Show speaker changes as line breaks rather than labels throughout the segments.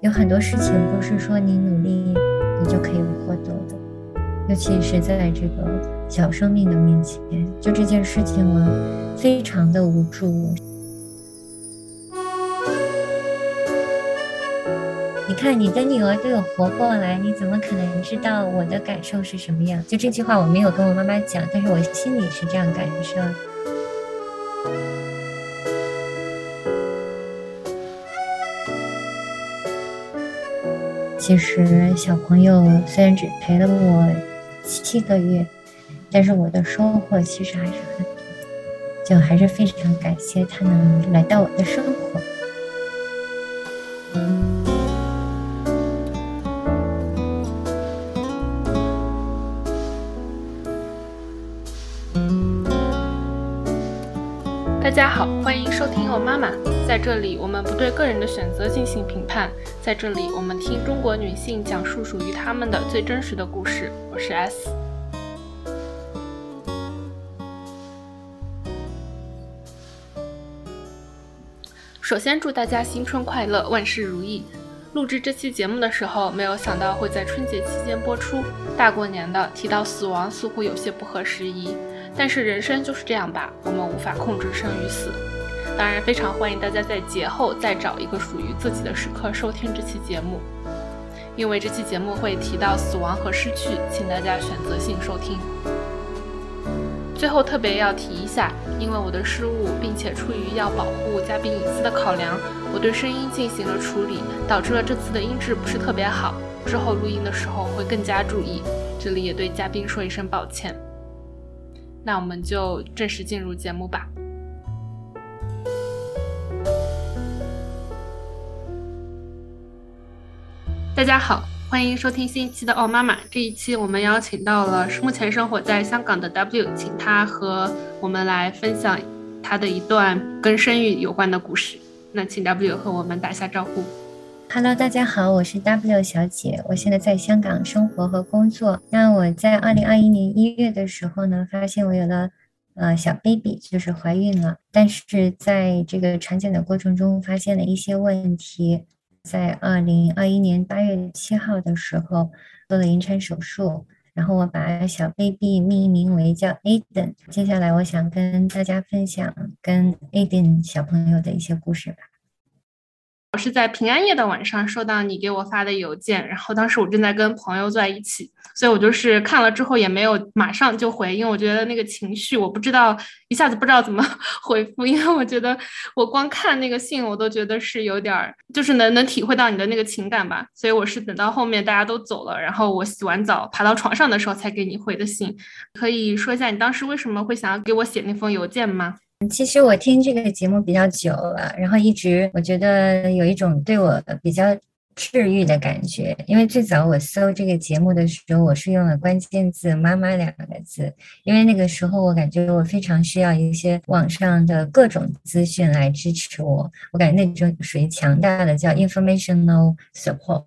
有很多事情不是说你努力你就可以获得的，尤其是在这个小生命的面前，就这件事情我非常的无助。你看，你的女儿都有活过来，你怎么可能知道我的感受是什么样？就这句话我没有跟我妈妈讲，但是我心里是这样感受。其实小朋友虽然只陪了我七个月，但是我的收获其实还是很多，就还是非常感谢他能来到我的生活。
欢迎收听《哦妈妈》。在这里，我们不对个人的选择进行评判。在这里，我们听中国女性讲述属于她们的最真实的故事。我是 S。首先，祝大家新春快乐，万事如意。录制这期节目的时候，没有想到会在春节期间播出。大过年的，提到死亡似乎有些不合时宜。但是人生就是这样吧，我们无法控制生与死。当然，非常欢迎大家在节后再找一个属于自己的时刻收听这期节目，因为这期节目会提到死亡和失去，请大家选择性收听。最后特别要提一下，因为我的失误，并且出于要保护嘉宾隐私的考量，我对声音进行了处理，导致了这次的音质不是特别好。之后录音的时候会更加注意，这里也对嘉宾说一声抱歉。那我们就正式进入节目吧。大家好，欢迎收听新一期的《奥妈妈》。这一期我们邀请到了目前生活在香港的 W，请他和我们来分享他的一段跟生育有关的故事。那请 W 和我们打下招呼。
Hello，大家好，我是 W 小姐，我现在在香港生活和工作。那我在二零二一年一月的时候呢，发现我有了呃小 baby，就是怀孕了。但是在这个产检的过程中，发现了一些问题。在二零二一年八月七号的时候做了引产手术，然后我把小 baby 命名为叫 Aiden。接下来我想跟大家分享跟 Aiden 小朋友的一些故事吧。
我是在平安夜的晚上收到你给我发的邮件，然后当时我正在跟朋友坐在一起，所以我就是看了之后也没有马上就回应，我觉得那个情绪我不知道一下子不知道怎么 回复，因为我觉得我光看那个信我都觉得是有点儿，就是能能体会到你的那个情感吧，所以我是等到后面大家都走了，然后我洗完澡爬到床上的时候才给你回的信，可以说一下你当时为什么会想要给我写那封邮件吗？
其实我听这个节目比较久了，然后一直我觉得有一种对我比较。治愈的感觉，因为最早我搜这个节目的时候，我是用了关键字“妈妈”两个字，因为那个时候我感觉我非常需要一些网上的各种资讯来支持我，我感觉那种属于强大的叫 informational support。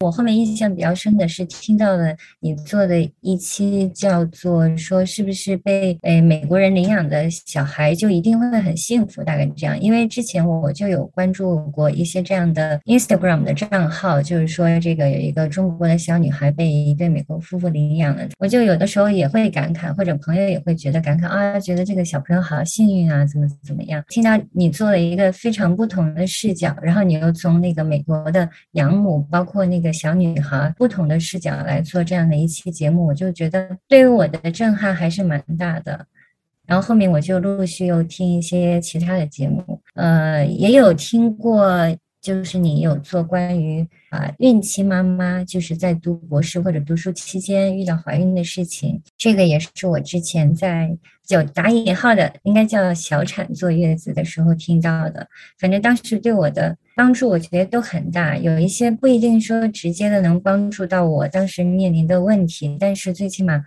我后面印象比较深的是听到了你做的一期叫做说是不是被诶美国人领养的小孩就一定会很幸福，大概这样。因为之前我就有关注过一些这样的 Instagram 的。账账号就是说，这个有一个中国的小女孩被一对美国夫妇领养了，我就有的时候也会感慨，或者朋友也会觉得感慨啊，觉得这个小朋友好幸运啊，怎么怎么样？听到你做了一个非常不同的视角，然后你又从那个美国的养母，包括那个小女孩不同的视角来做这样的一期节目，我就觉得对于我的震撼还是蛮大的。然后后面我就陆续又听一些其他的节目，呃，也有听过。就是你有做关于啊孕期妈妈，就是在读博士或者读书期间遇到怀孕的事情，这个也是我之前在就打引号的应该叫小产坐月子的时候听到的。反正当时对我的帮助，我觉得都很大。有一些不一定说直接的能帮助到我当时面临的问题，但是最起码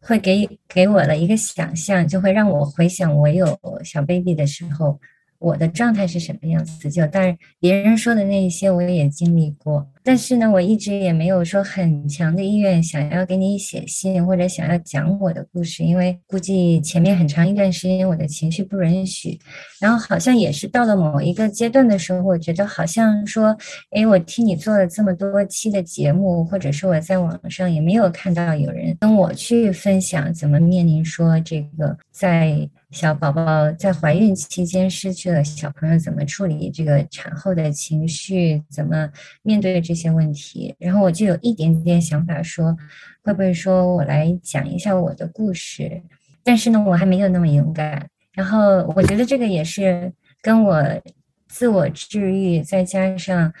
会给给我了一个想象，就会让我回想我有小 baby 的时候。我的状态是什么样子？就当然别人说的那一些我也经历过，但是呢，我一直也没有说很强的意愿想要给你写信或者想要讲我的故事，因为估计前面很长一段时间我的情绪不允许。然后好像也是到了某一个阶段的时候，我觉得好像说，哎，我听你做了这么多期的节目，或者是我在网上也没有看到有人跟我去分享怎么面临说这个在。小宝宝在怀孕期间失去了小朋友，怎么处理这个产后的情绪？怎么面对这些问题？然后我就有一点点想法，说会不会说我来讲一下我的故事？但是呢，我还没有那么勇敢。然后我觉得这个也是跟我自我治愈，再加上。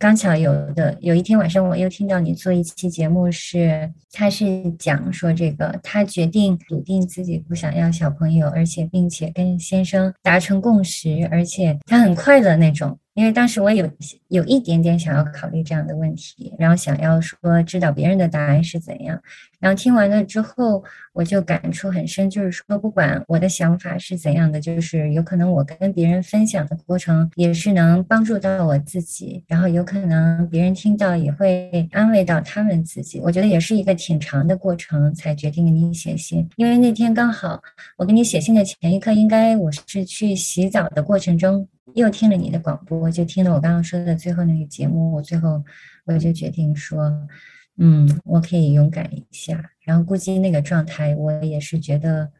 刚巧有的有一天晚上，我又听到你做一期节目，是他是讲说这个，他决定笃定自己不想要小朋友，而且并且跟先生达成共识，而且他很快乐那种。因为当时我有有一点点想要考虑这样的问题，然后想要说知道别人的答案是怎样，然后听完了之后，我就感触很深，就是说不管我的想法是怎样的，就是有可能我跟别人分享的过程也是能帮助到我自己，然后有可能别人听到也会安慰到他们自己。我觉得也是一个挺长的过程才决定给你写信，因为那天刚好我给你写信的前一刻，应该我是去洗澡的过程中。又听了你的广播，就听了我刚刚说的最后那个节目，我最后我就决定说，嗯，我可以勇敢一下。然后估计那个状态，我也是觉得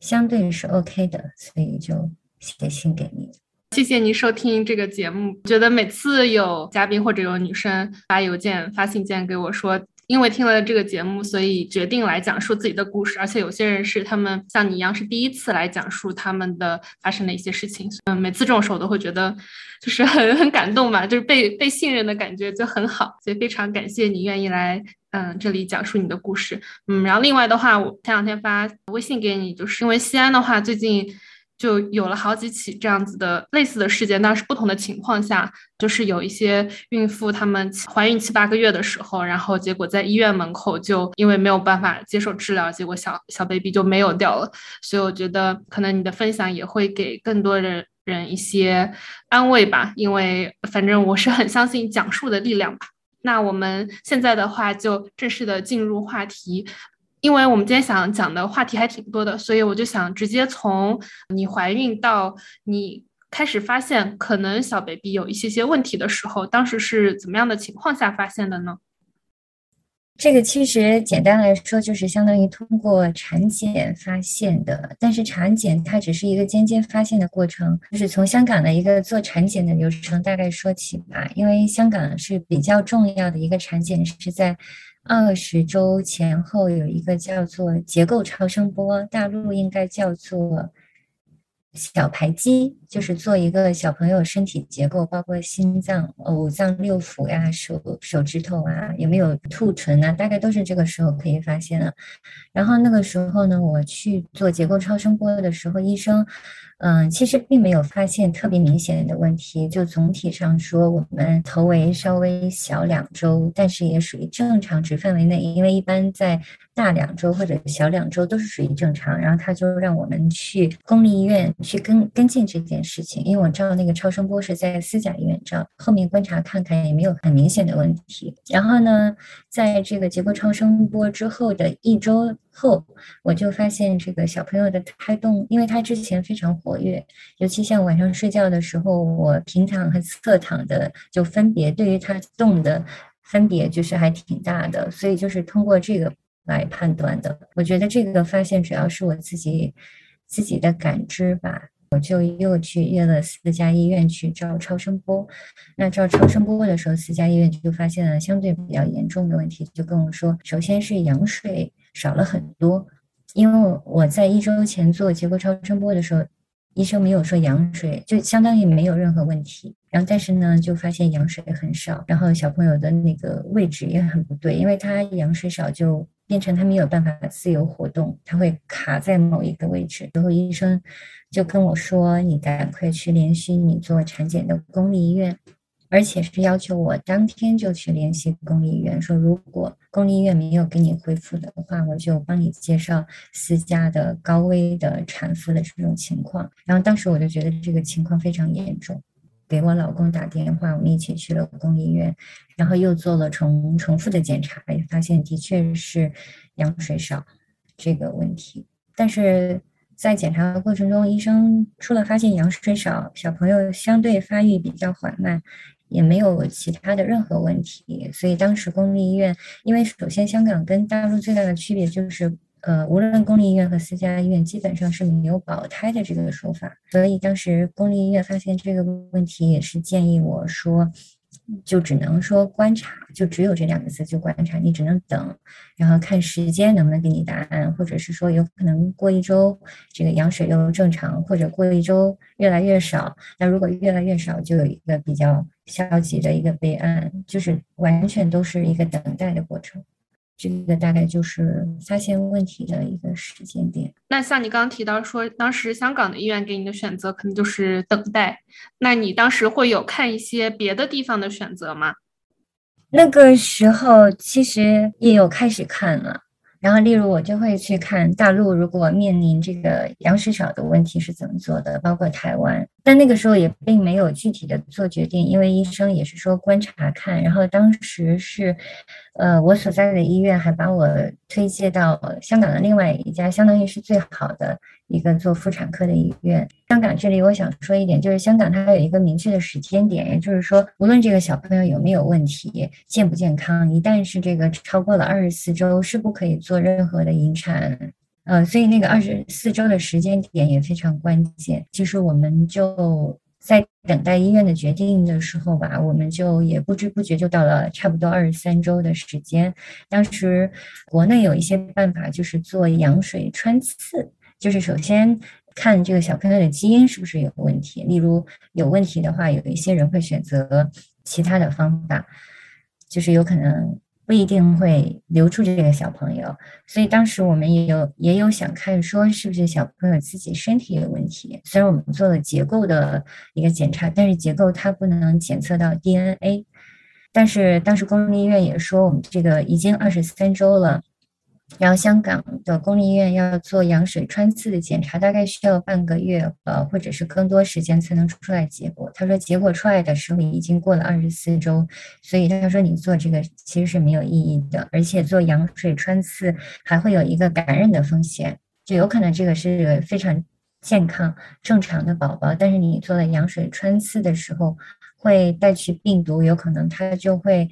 相对是 OK 的，所以就写信给你。
谢谢您收听这个节目。觉得每次有嘉宾或者有女生发邮件、发信件给我说。因为听了这个节目，所以决定来讲述自己的故事。而且有些人是他们像你一样是第一次来讲述他们的发生的一些事情。嗯，每次这种时候都会觉得就是很 很感动吧，就是被被信任的感觉就很好。所以非常感谢你愿意来嗯这里讲述你的故事。嗯，然后另外的话，我前两天发微信给你，就是因为西安的话最近。就有了好几起这样子的类似的事件，但是不同的情况下，就是有一些孕妇她们怀孕七八个月的时候，然后结果在医院门口就因为没有办法接受治疗，结果小小 baby 就没有掉了。所以我觉得可能你的分享也会给更多人人一些安慰吧，因为反正我是很相信讲述的力量吧。那我们现在的话就正式的进入话题。因为我们今天想讲的话题还挺多的，所以我就想直接从你怀孕到你开始发现可能小 baby 有一些些问题的时候，当时是怎么样的情况下发现的呢？
这个其实简单来说就是相当于通过产检发现的，但是产检它只是一个间接发现的过程，就是从香港的一个做产检的流程大概说起吧。因为香港是比较重要的一个产检是在。二十周前后有一个叫做结构超声波，大陆应该叫做小排畸，就是做一个小朋友身体结构，包括心脏、五脏六腑呀、手手指头啊，有没有兔唇啊，大概都是这个时候可以发现的。然后那个时候呢，我去做结构超声波的时候，医生。嗯，其实并没有发现特别明显的问题，就总体上说，我们头围稍微小两周，但是也属于正常值范围内，因为一般在大两周或者小两周都是属于正常。然后他就让我们去公立医院去跟跟进这件事情，因为我照那个超声波是在私家医院照，后面观察看看也没有很明显的问题。然后呢，在这个结构超声波之后的一周。后我就发现这个小朋友的胎动，因为他之前非常活跃，尤其像晚上睡觉的时候，我平躺和侧躺的就分别对于他动的分别就是还挺大的，所以就是通过这个来判断的。我觉得这个发现主要是我自己自己的感知吧，我就又去约了四家医院去照超声波。那照超声波的时候，四家医院就发现了相对比较严重的问题，就跟我说，首先是羊水。少了很多，因为我在一周前做结构超声波的时候，医生没有说羊水，就相当于没有任何问题。然后但是呢，就发现羊水很少，然后小朋友的那个位置也很不对，因为他羊水少，就变成他没有办法自由活动，他会卡在某一个位置。然后医生就跟我说：“你赶快去联系你做产检的公立医院。”而且是要求我当天就去联系公立医院，说如果公立医院没有给你恢复的话，我就帮你介绍私家的高危的产妇的这种情况。然后当时我就觉得这个情况非常严重，给我老公打电话，我们一起去了公立医院，然后又做了重重复的检查，发现的确是羊水少这个问题。但是在检查的过程中，医生除了发现羊水少，小朋友相对发育比较缓慢，也没有其他的任何问题。所以当时公立医院，因为首先香港跟大陆最大的区别就是。呃，无论公立医院和私家医院，基本上是没有保胎的这个说法，所以当时公立医院发现这个问题，也是建议我说，就只能说观察，就只有这两个字，就观察，你只能等，然后看时间能不能给你答案，或者是说有可能过一周这个羊水又正常，或者过一周越来越少，那如果越来越少，就有一个比较消极的一个备案，就是完全都是一个等待的过程。这个大概就是发现问题的一个时间点。
那像你刚刚提到说，当时香港的医院给你的选择可能就是等待，那你当时会有看一些别的地方的选择吗？
那个时候其实也有开始看了。然后，例如我就会去看大陆，如果面临这个羊水少的问题是怎么做的，包括台湾。但那个时候也并没有具体的做决定，因为医生也是说观察看。然后当时是，呃，我所在的医院还把我推荐到香港的另外一家，相当于是最好的。一个做妇产科的医院，香港这里我想说一点，就是香港它有一个明确的时间点，也就是说，无论这个小朋友有没有问题，健不健康，一旦是这个超过了二十四周，是不可以做任何的引产。呃，所以那个二十四周的时间点也非常关键。其实我们就在等待医院的决定的时候吧，我们就也不知不觉就到了差不多二十三周的时间。当时国内有一些办法，就是做羊水穿刺。就是首先看这个小朋友的基因是不是有问题，例如有问题的话，有一些人会选择其他的方法，就是有可能不一定会留住这个小朋友。所以当时我们也有也有想看说是不是小朋友自己身体有问题。虽然我们做了结构的一个检查，但是结构它不能检测到 DNA。但是当时公立医院也说我们这个已经二十三周了。然后香港的公立医院要做羊水穿刺的检查，大概需要半个月，呃，或者是更多时间才能出来结果。他说结果出来的时候已经过了二十四周，所以他说你做这个其实是没有意义的，而且做羊水穿刺还会有一个感染的风险，就有可能这个是非常健康正常的宝宝，但是你做了羊水穿刺的时候会带去病毒，有可能它就会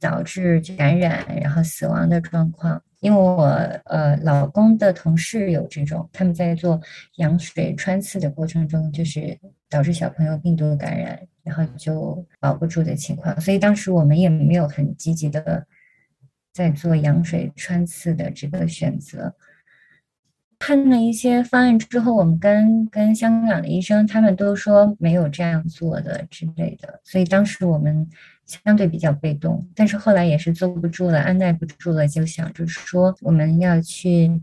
导致感染然后死亡的状况。因为我呃老公的同事有这种，他们在做羊水穿刺的过程中，就是导致小朋友病毒感染，然后就保不住的情况。所以当时我们也没有很积极的在做羊水穿刺的这个选择。看了一些方案之后，我们跟跟香港的医生，他们都说没有这样做的之类的。所以当时我们。相对比较被动，但是后来也是坐不住了，按耐不住了，就想着说我们要去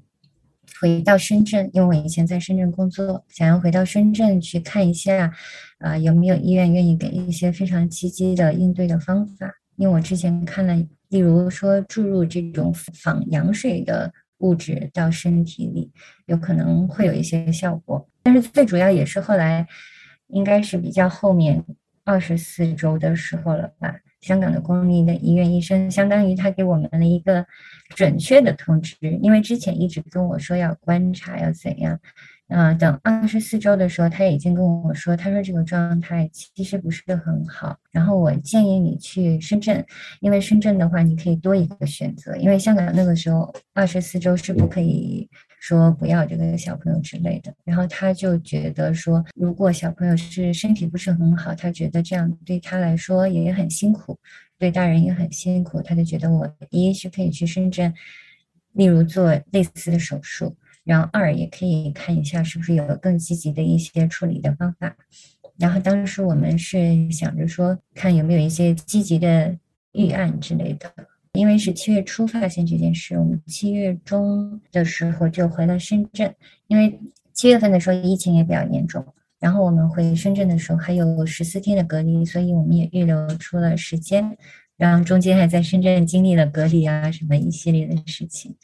回到深圳，因为我以前在深圳工作，想要回到深圳去看一下，啊有没有医院愿意给一些非常积极的应对的方法？因为我之前看了，例如说注入这种仿羊水的物质到身体里，有可能会有一些效果，但是最主要也是后来应该是比较后面。二十四周的时候了吧？香港的公立的医院医生，相当于他给我们了一个准确的通知，因为之前一直跟我说要观察，要怎样。嗯，等二十四周的时候，他已经跟我说，他说这个状态其实不是很好。然后我建议你去深圳，因为深圳的话，你可以多一个选择，因为香港那个时候二十四周是不可以。说不要这个小朋友之类的，然后他就觉得说，如果小朋友是身体不是很好，他觉得这样对他来说也很辛苦，对大人也很辛苦，他就觉得我一是可以去深圳，例如做类似的手术，然后二也可以看一下是不是有更积极的一些处理的方法。然后当时我们是想着说，看有没有一些积极的预案之类的。因为是七月初发现这件事，我们七月中的时候就回了深圳。因为七月份的时候疫情也比较严重，然后我们回深圳的时候还有十四天的隔离，所以我们也预留出了时间，然后中间还在深圳经历了隔离啊什么一系列的事情。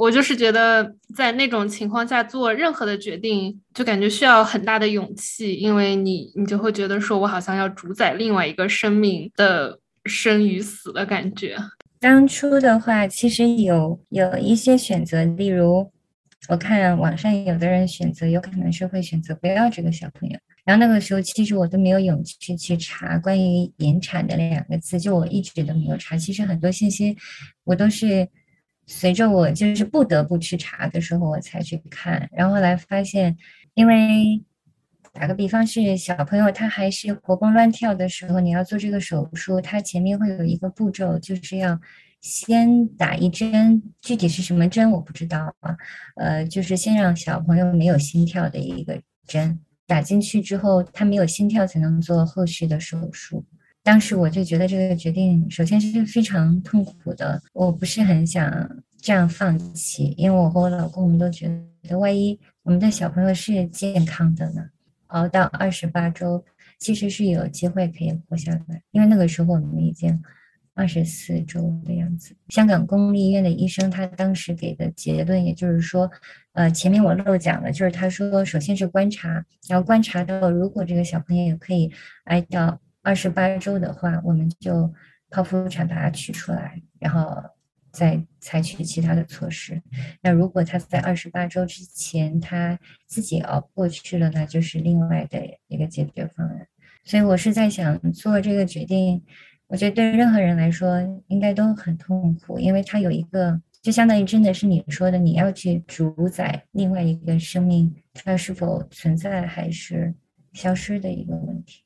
我就是觉得在那种情况下做任何的决定，就感觉需要很大的勇气，因为你你就会觉得说我好像要主宰另外一个生命的生与死的感觉。
当初的话，其实有有一些选择，例如我看网上有的人选择，有可能是会选择不要这个小朋友。然后那个时候，其实我都没有勇气去查关于引产的那两个字，就我一直都没有查。其实很多信息我都是。随着我就是不得不去查的时候，我才去看，然后来发现，因为打个比方是小朋友他还是活蹦乱跳的时候，你要做这个手术，他前面会有一个步骤，就是要先打一针，具体是什么针我不知道啊，呃，就是先让小朋友没有心跳的一个针打进去之后，他没有心跳才能做后续的手术。当时我就觉得这个决定，首先是非常痛苦的。我不是很想这样放弃，因为我和我老公我们都觉得，万一我们的小朋友是健康的呢，熬到二十八周，其实是有机会可以活下来。因为那个时候我们已经二十四周的样子。香港公立医院的医生他当时给的结论，也就是说，呃，前面我漏讲了，就是他说，首先是观察，然后观察到如果这个小朋友可以挨到。二十八周的话，我们就剖腹产把它取出来，然后再采取其他的措施。那如果他在二十八周之前他自己熬过去了，那就是另外的一个解决方案。所以我是在想做这个决定，我觉得对任何人来说应该都很痛苦，因为他有一个就相当于真的是你说的，你要去主宰另外一个生命它是否存在还是消失的一个问题。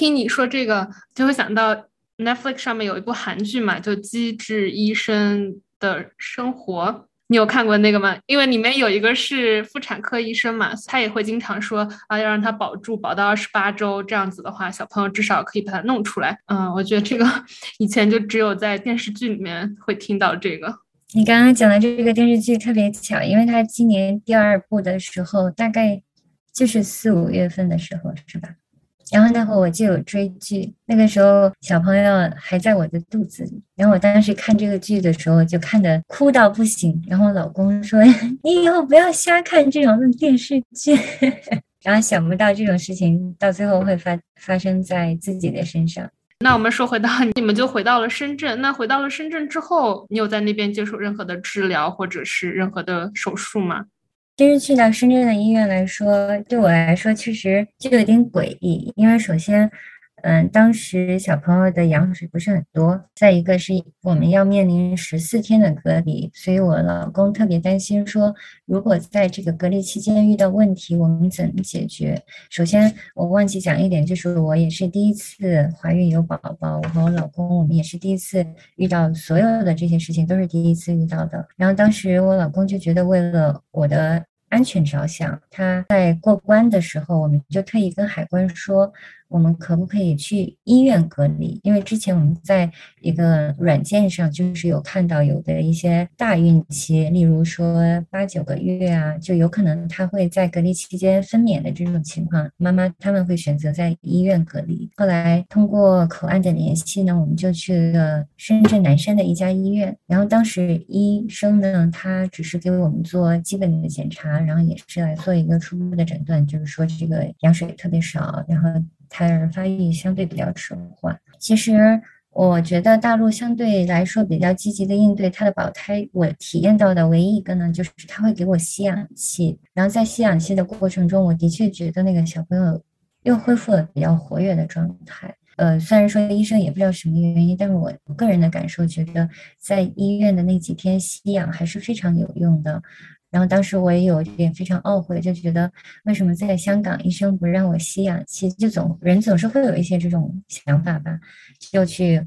听你说这个，就会想到 Netflix 上面有一部韩剧嘛，就《机智医生的生活》，你有看过那个吗？因为里面有一个是妇产科医生嘛，他也会经常说啊，要让他保住，保到二十八周，这样子的话，小朋友至少可以把他弄出来。嗯，我觉得这个以前就只有在电视剧里面会听到这个。
你刚刚讲的这个电视剧特别巧，因为他今年第二部的时候，大概就是四五月份的时候，是吧？然后那会儿我就有追剧，那个时候小朋友还在我的肚子里。然后我当时看这个剧的时候，就看得哭到不行。然后老公说：“ 你以后不要瞎看这种电视剧。”然后想不到这种事情到最后会发发生在自己的身上。
那我们说回到 你们就回到了深圳。那回到了深圳之后，你有在那边接受任何的治疗或者是任何的手术吗？
其实去到深圳的医院来说，对我来说确实就有点诡异。因为首先，嗯，当时小朋友的羊水不是很多；再一个是我们要面临十四天的隔离，所以我老公特别担心，说如果在这个隔离期间遇到问题，我们怎么解决？首先，我忘记讲一点，就是我也是第一次怀孕有宝宝，我和我老公我们也是第一次遇到所有的这些事情都是第一次遇到的。然后当时我老公就觉得，为了我的。安全着想，他在过关的时候，我们就特意跟海关说。我们可不可以去医院隔离？因为之前我们在一个软件上就是有看到有的一些大孕期，例如说八九个月啊，就有可能他会在隔离期间分娩的这种情况，妈妈他们会选择在医院隔离。后来通过口岸的联系呢，我们就去了深圳南山的一家医院。然后当时医生呢，他只是给我们做基本的检查，然后也是来做一个初步的诊断，就是说这个羊水特别少，然后。胎儿发育相对比较迟缓。其实我觉得大陆相对来说比较积极的应对它的保胎。我体验到的唯一一个呢，就是他会给我吸氧气。然后在吸氧气的过程中，我的确觉得那个小朋友又恢复了比较活跃的状态。呃，虽然说医生也不知道什么原因，但是我个人的感受觉得，在医院的那几天吸氧还是非常有用的。然后当时我也有点非常懊悔，就觉得为什么在香港医生不让我吸氧气？就总人总是会有一些这种想法吧，就去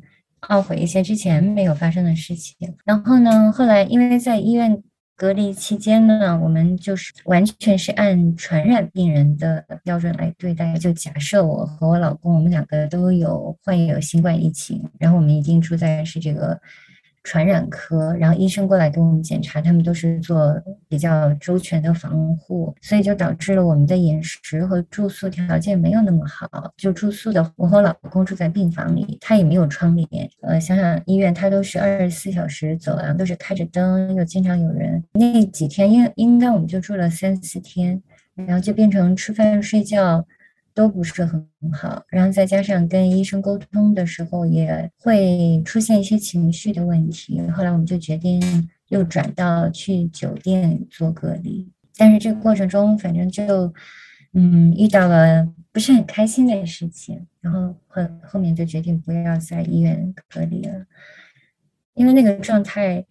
懊悔一些之前没有发生的事情。然后呢，后来因为在医院隔离期间呢，我们就是完全是按传染病人的标准来对待。就假设我和我老公，我们两个都有患有新冠疫情，然后我们已经住在是这个传染科，然后医生过来给我们检查，他们都是做比较周全的防护，所以就导致了我们的饮食和住宿条件没有那么好。就住宿的，我和老公住在病房里，他也没有窗帘。呃，想想医院，它都是二十四小时走廊都是开着灯，又经常有人。那几天应应该我们就住了三四天，然后就变成吃饭睡觉。都不是很好，然后再加上跟医生沟通的时候也会出现一些情绪的问题。后来我们就决定又转到去酒店做隔离，但是这个过程中反正就嗯遇到了不是很开心的事情，然后后后面就决定不要在医院隔离了，因为那个状态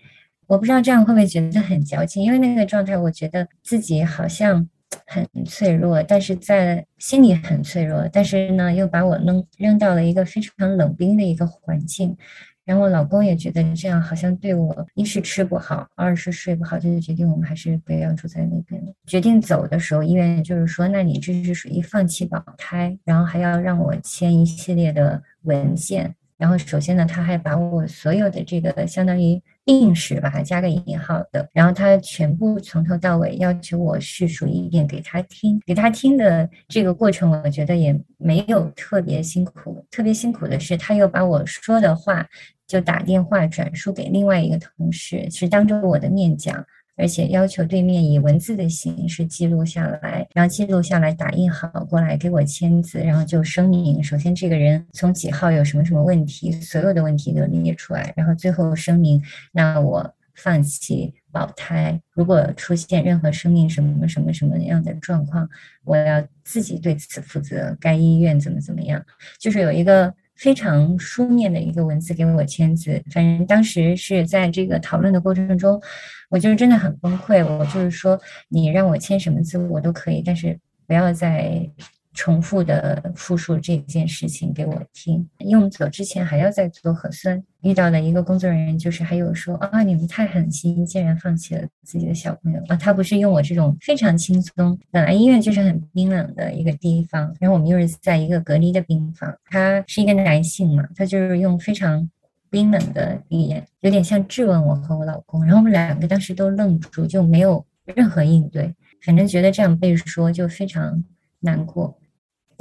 我不知道这样会不会觉得很矫情，因为那个状态我觉得自己好像。很脆弱，但是在心里很脆弱，但是呢，又把我扔扔到了一个非常冷冰的一个环境，然后老公也觉得这样好像对我一是吃不好，二是睡不好，就是决定我们还是不要住在那边了。决定走的时候，医院就是说，那你这是属于放弃保胎，然后还要让我签一系列的文件。然后首先呢，他还把我所有的这个相当于病史把它加个引号的，然后他全部从头到尾要求我叙述一遍给他听。给他听的这个过程，我觉得也没有特别辛苦。特别辛苦的是，他又把我说的话就打电话转述给另外一个同事，是当着我的面讲。而且要求对面以文字的形式记录下来，然后记录下来打印好过来给我签字，然后就声明：首先这个人从几号有什么什么问题，所有的问题都列出来，然后最后声明：那我放弃保胎。如果出现任何生命什么什么什么样的状况，我要自己对此负责。该医院怎么怎么样，就是有一个。非常书面的一个文字给我签字，反正当时是在这个讨论的过程中，我就是真的很崩溃。我就是说，你让我签什么字我都可以，但是不要再。重复的复述这件事情给我听，因为我们走之前还要再做核酸。遇到的一个工作人员就是还有说啊，你们太狠心，竟然放弃了自己的小朋友啊！他不是用我这种非常轻松，本来医院就是很冰冷的一个地方，然后我们又是在一个隔离的病房，他是一个男性嘛，他就是用非常冰冷的语言，有点像质问我和我老公，然后我们两个当时都愣住，就没有任何应对，反正觉得这样被说就非常难过。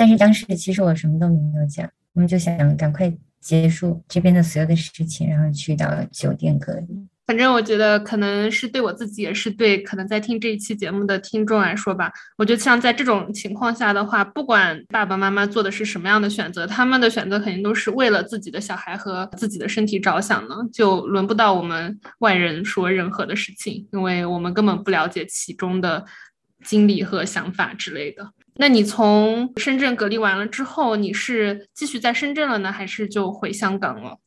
但是当时其实我什么都没有讲，我们就想赶快结束这边的所有的事情，然后去到酒店隔离。
反正我觉得可能是对我自己，也是对可能在听这一期节目的听众来说吧。我觉得像在这种情况下的话，不管爸爸妈妈做的是什么样的选择，他们的选择肯定都是为了自己的小孩和自己的身体着想呢，就轮不到我们外人说任何的事情，因为我们根本不了解其中的经历和想法之类的。那你从深圳隔离完了之后，你是继续在深圳了呢，还是就回香港了？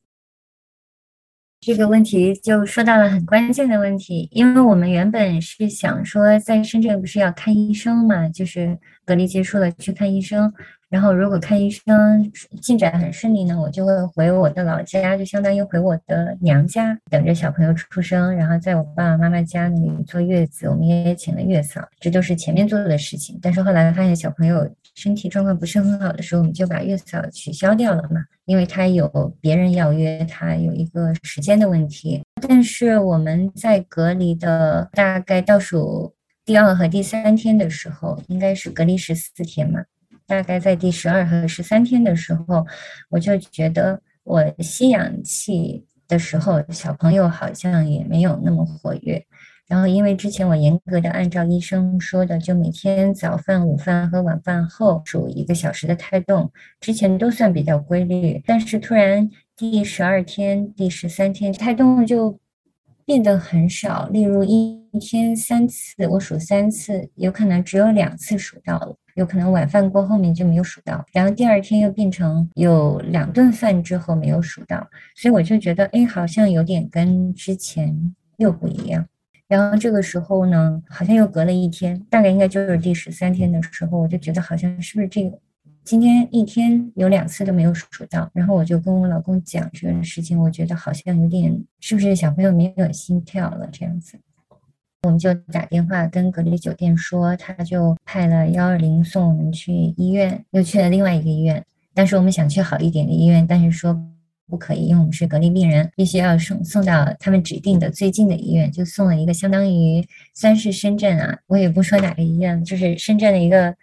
这个问题就说到了很关键的问题，因为我们原本是想说在深圳不是要看医生嘛，就是隔离结束了去看医生。然后，如果看医生进展很顺利呢，我就会回我的老家，就相当于回我的娘家，等着小朋友出生，然后在我爸爸妈妈家里坐月子。我们也请了月嫂，这都是前面做的事情。但是后来发现小朋友身体状况不是很好的时候，我们就把月嫂取消掉了嘛，因为他有别人要约，他有一个时间的问题。但是我们在隔离的大概倒数第二和第三天的时候，应该是隔离十四天嘛。大概在第十二和十三天的时候，我就觉得我吸氧气的时候，小朋友好像也没有那么活跃。然后，因为之前我严格的按照医生说的，就每天早饭、午饭和晚饭后数一个小时的胎动，之前都算比较规律。但是突然第十二天、第十三天胎动就变得很少，例如一天三次，我数三次，有可能只有两次数到了。有可能晚饭过后面就没有数到，然后第二天又变成有两顿饭之后没有数到，所以我就觉得，哎，好像有点跟之前又不一样。然后这个时候呢，好像又隔了一天，大概应该就是第十三天的时候，我就觉得好像是不是这个今天一天有两次都没有数到，然后我就跟我老公讲这个事情，我觉得好像有点是不是小朋友没有心跳了这样子。我们就打电话跟隔离酒店说，他就派了幺二零送我们去医院，又去了另外一个医院。但是我们想去好一点的医院，但是说不可以，因为我们是隔离病人，必须要送送到他们指定的最近的医院，就送了一个相当于算是深圳啊，我也不说哪个医院，就是深圳的一个。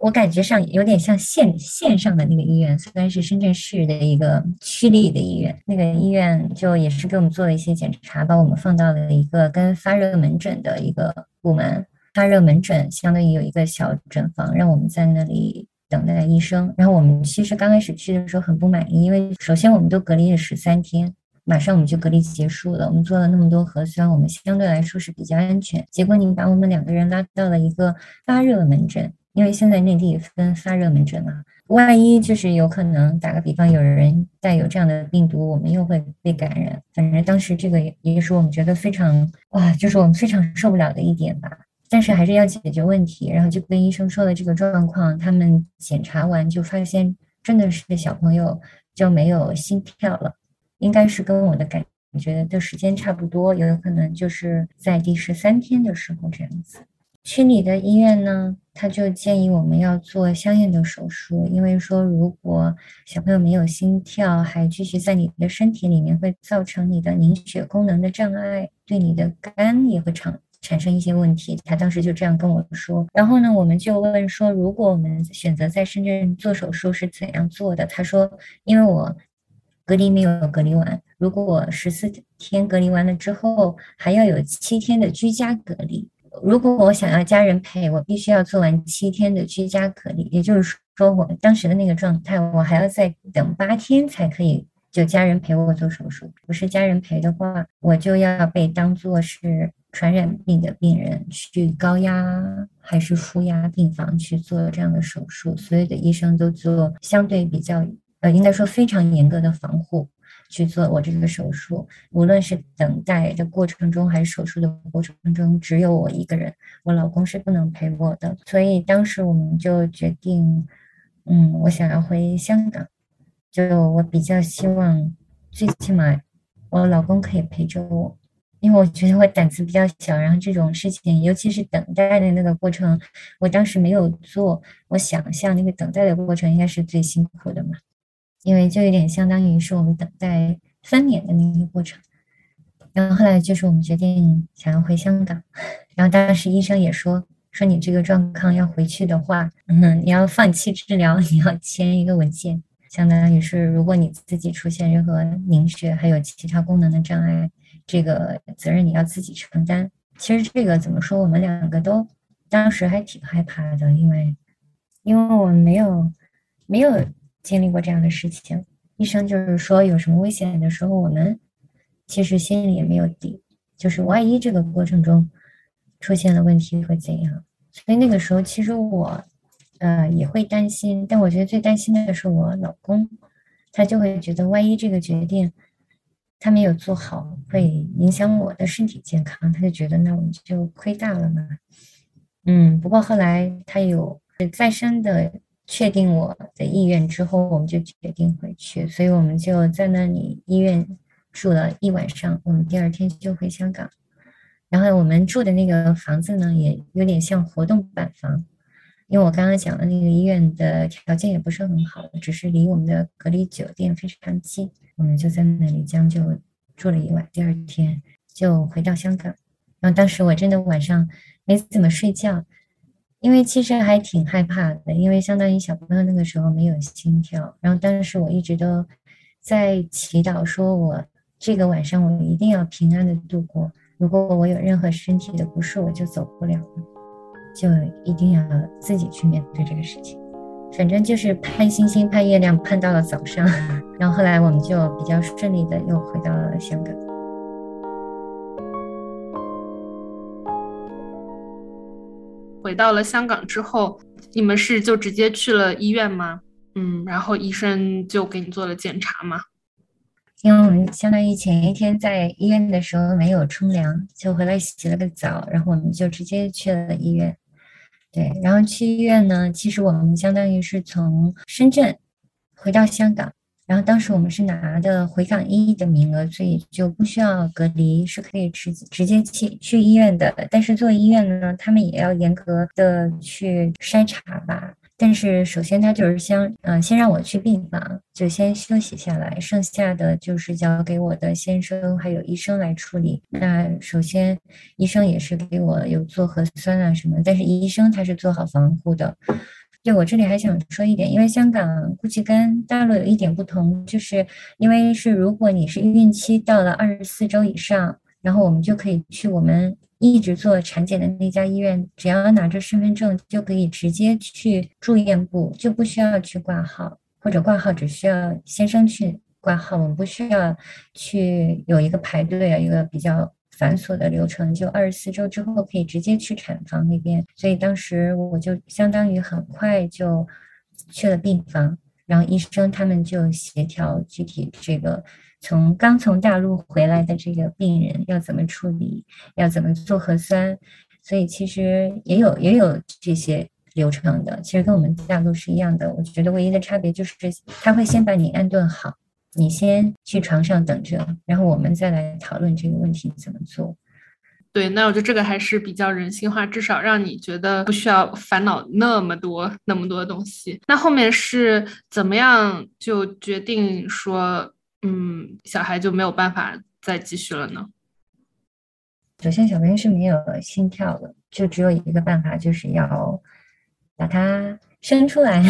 我感觉上有点像线线上的那个医院，虽然是深圳市的一个区立的医院，那个医院就也是给我们做了一些检查，把我们放到了一个跟发热门诊的一个部门。发热门诊相当于有一个小诊房，让我们在那里等待医生。然后我们其实刚开始去的时候很不满意，因为首先我们都隔离了十三天，马上我们就隔离结束了。我们做了那么多核酸，我们相对来说是比较安全。结果你把我们两个人拉到了一个发热门诊。因为现在内地分发热门诊嘛，万一就是有可能，打个比方，有人带有这样的病毒，我们又会被感染。反正当时这个也是我们觉得非常哇，就是我们非常受不了的一点吧。但是还是要解决问题，然后就跟医生说了这个状况，他们检查完就发现真的是小朋友就没有心跳了，应该是跟我的感觉的时间差不多，有可能就是在第十三天的时候这样子。区里的医院呢，他就建议我们要做相应的手术，因为说如果小朋友没有心跳，还继续在你的身体里面，会造成你的凝血功能的障碍，对你的肝也会产产生一些问题。他当时就这样跟我说。然后呢，我们就问说，如果我们选择在深圳做手术是怎样做的？他说，因为我隔离没有隔离完，如果我十四天隔离完了之后，还要有七天的居家隔离。如果我想要家人陪我，必须要做完七天的居家隔离，也就是说，我当时的那个状态，我还要再等八天才可以就家人陪我做手术。不是家人陪的话，我就要被当做是传染病的病人去高压还是负压病房去做这样的手术。所有的医生都做相对比较，呃，应该说非常严格的防护。去做我这个手术，无论是等待的过程中还是手术的过程中，只有我一个人，我老公是不能陪我的。所以当时我们就决定，嗯，我想要回香港，就我比较希望，最起码我老公可以陪着我，因为我觉得我胆子比较小，然后这种事情，尤其是等待的那个过程，我当时没有做，我想象那个等待的过程应该是最辛苦的嘛。因为就有点相当于是我们等待分娩的那个过程，然后后来就是我们决定想要回香港，然后当时医生也说说你这个状况要回去的话，嗯，你要放弃治疗，你要签一个文件，相当于是如果你自己出现任何凝血还有其他功能的障碍，这个责任你要自己承担。其实这个怎么说，我们两个都当时还挺害怕的，因为因为我们没有没有。经历过这样的事情，医生就是说有什么危险的时候，我们其实心里也没有底，就是万一这个过程中出现了问题会怎样？所以那个时候其实我呃也会担心，但我觉得最担心的是我老公，他就会觉得万一这个决定他没有做好，会影响我的身体健康，他就觉得那我们就亏大了嘛。嗯，不过后来他有再生的。确定我的意愿之后，我们就决定回去，所以我们就在那里医院住了一晚上。我们第二天就回香港，然后我们住的那个房子呢，也有点像活动板房，因为我刚刚讲的那个医院的条件也不是很好，只是离我们的隔离酒店非常近，我们就在那里将就住了一晚。第二天就回到香港，然后当时我真的晚上没怎么睡觉。因为其实还挺害怕的，因为相当于小朋友那个时候没有心跳，然后但是我一直都在祈祷，说我这个晚上我一定要平安的度过。如果我有任何身体的不适，我就走不了了，就一定要自己去面对这个事情。反正就是盼星星盼月亮，盼到了早上，然后后来我们就比较顺利的又回到了香港。
回到了香港之后，你们是就直接去了医院吗？嗯，然后医生就给你做了检查吗？
因为我们相当于前一天在医院的时候没有冲凉，就回来洗了个澡，然后我们就直接去了医院。对，然后去医院呢，其实我们相当于是从深圳回到香港。然后当时我们是拿的回港医的名额，所以就不需要隔离，是可以直直接去去医院的。但是做医院呢，他们也要严格的去筛查吧，但是首先他就是先，嗯，先让我去病房，就先休息下来，剩下的就是交给我的先生还有医生来处理。那首先医生也是给我有做核酸啊什么，但是医生他是做好防护的。对我这里还想说一点，因为香港估计跟大陆有一点不同，就是因为是如果你是孕期到了二十四周以上，然后我们就可以去我们。一直做产检的那家医院，只要拿着身份证就可以直接去住院部，就不需要去挂号，或者挂号只需要先生去挂号，我们不需要去有一个排队啊，一个比较繁琐的流程。就二十四周之后可以直接去产房那边，所以当时我就相当于很快就去了病房，然后医生他们就协调具体这个。从刚从大陆回来的这个病人要怎么处理，要怎么做核酸，所以其实也有也有这些流程的，其实跟我们大陆是一样的。我觉得唯一的差别就是他会先把你安顿好，你先去床上等着，然后我们再来讨论这个问题怎么做。
对，那我觉得这个还是比较人性化，至少让你觉得不需要烦恼那么多那么多东西。那后面是怎么样就决定说？嗯，小孩就没有办法再继续了呢。
首先，小朋友是没有心跳的，就只有一个办法，就是要把它生出来，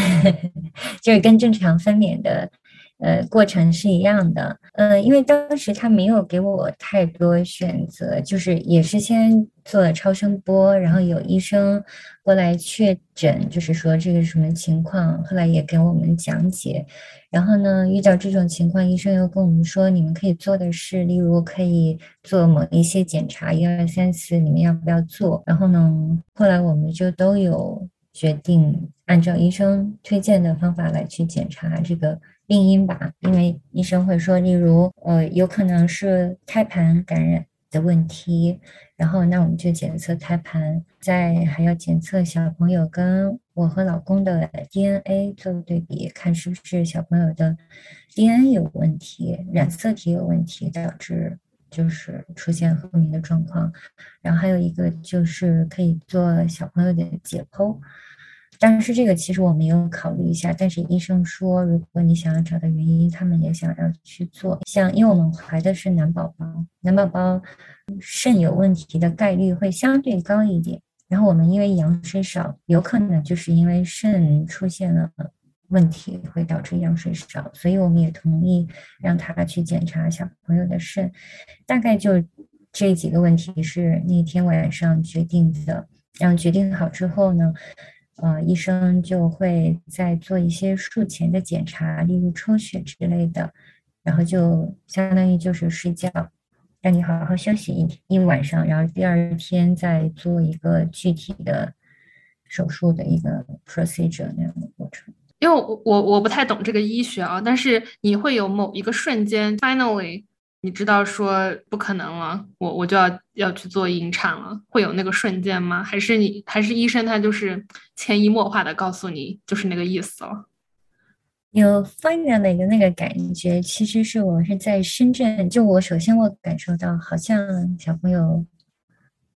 就是跟正常分娩的。呃，过程是一样的，呃，因为当时他没有给我太多选择，就是也是先做了超声波，然后有医生过来确诊，就是说这个什么情况，后来也给我们讲解，然后呢，遇到这种情况，医生又跟我们说，你们可以做的是，例如可以做某一些检查，一二三四，你们要不要做？然后呢，后来我们就都有决定按照医生推荐的方法来去检查这个。病因吧，因为医生会说，例如，呃，有可能是胎盘感染的问题，然后那我们就检测胎盘，再还要检测小朋友跟我和老公的 DNA 做对比，看是不是小朋友的 DNA 有问题，染色体有问题，导致就是出现后面的状况，然后还有一个就是可以做小朋友的解剖。但是这个其实我没有考虑一下，但是医生说，如果你想要找到原因，他们也想要去做。像因为我们怀的是男宝宝，男宝宝肾有问题的概率会相对高一点。然后我们因为羊水少，有可能就是因为肾出现了问题，会导致羊水少，所以我们也同意让他去检查小朋友的肾。大概就这几个问题是那天晚上决定的。然后决定好之后呢？呃，医生就会再做一些术前的检查，例如抽血之类的，然后就相当于就是睡觉，让你好好休息一一晚上，然后第二天再做一个具体的手术的一个 procedure 那样的过程。
因为我我我不太懂这个医学啊，但是你会有某一个瞬间，finally。你知道说不可能了，我我就要要去做引产了，会有那个瞬间吗？还是你还是医生他就是潜移默化的告诉你就是那个意思了？
有 final 的一个那个感觉，其实是我是在深圳，就我首先我感受到好像小朋友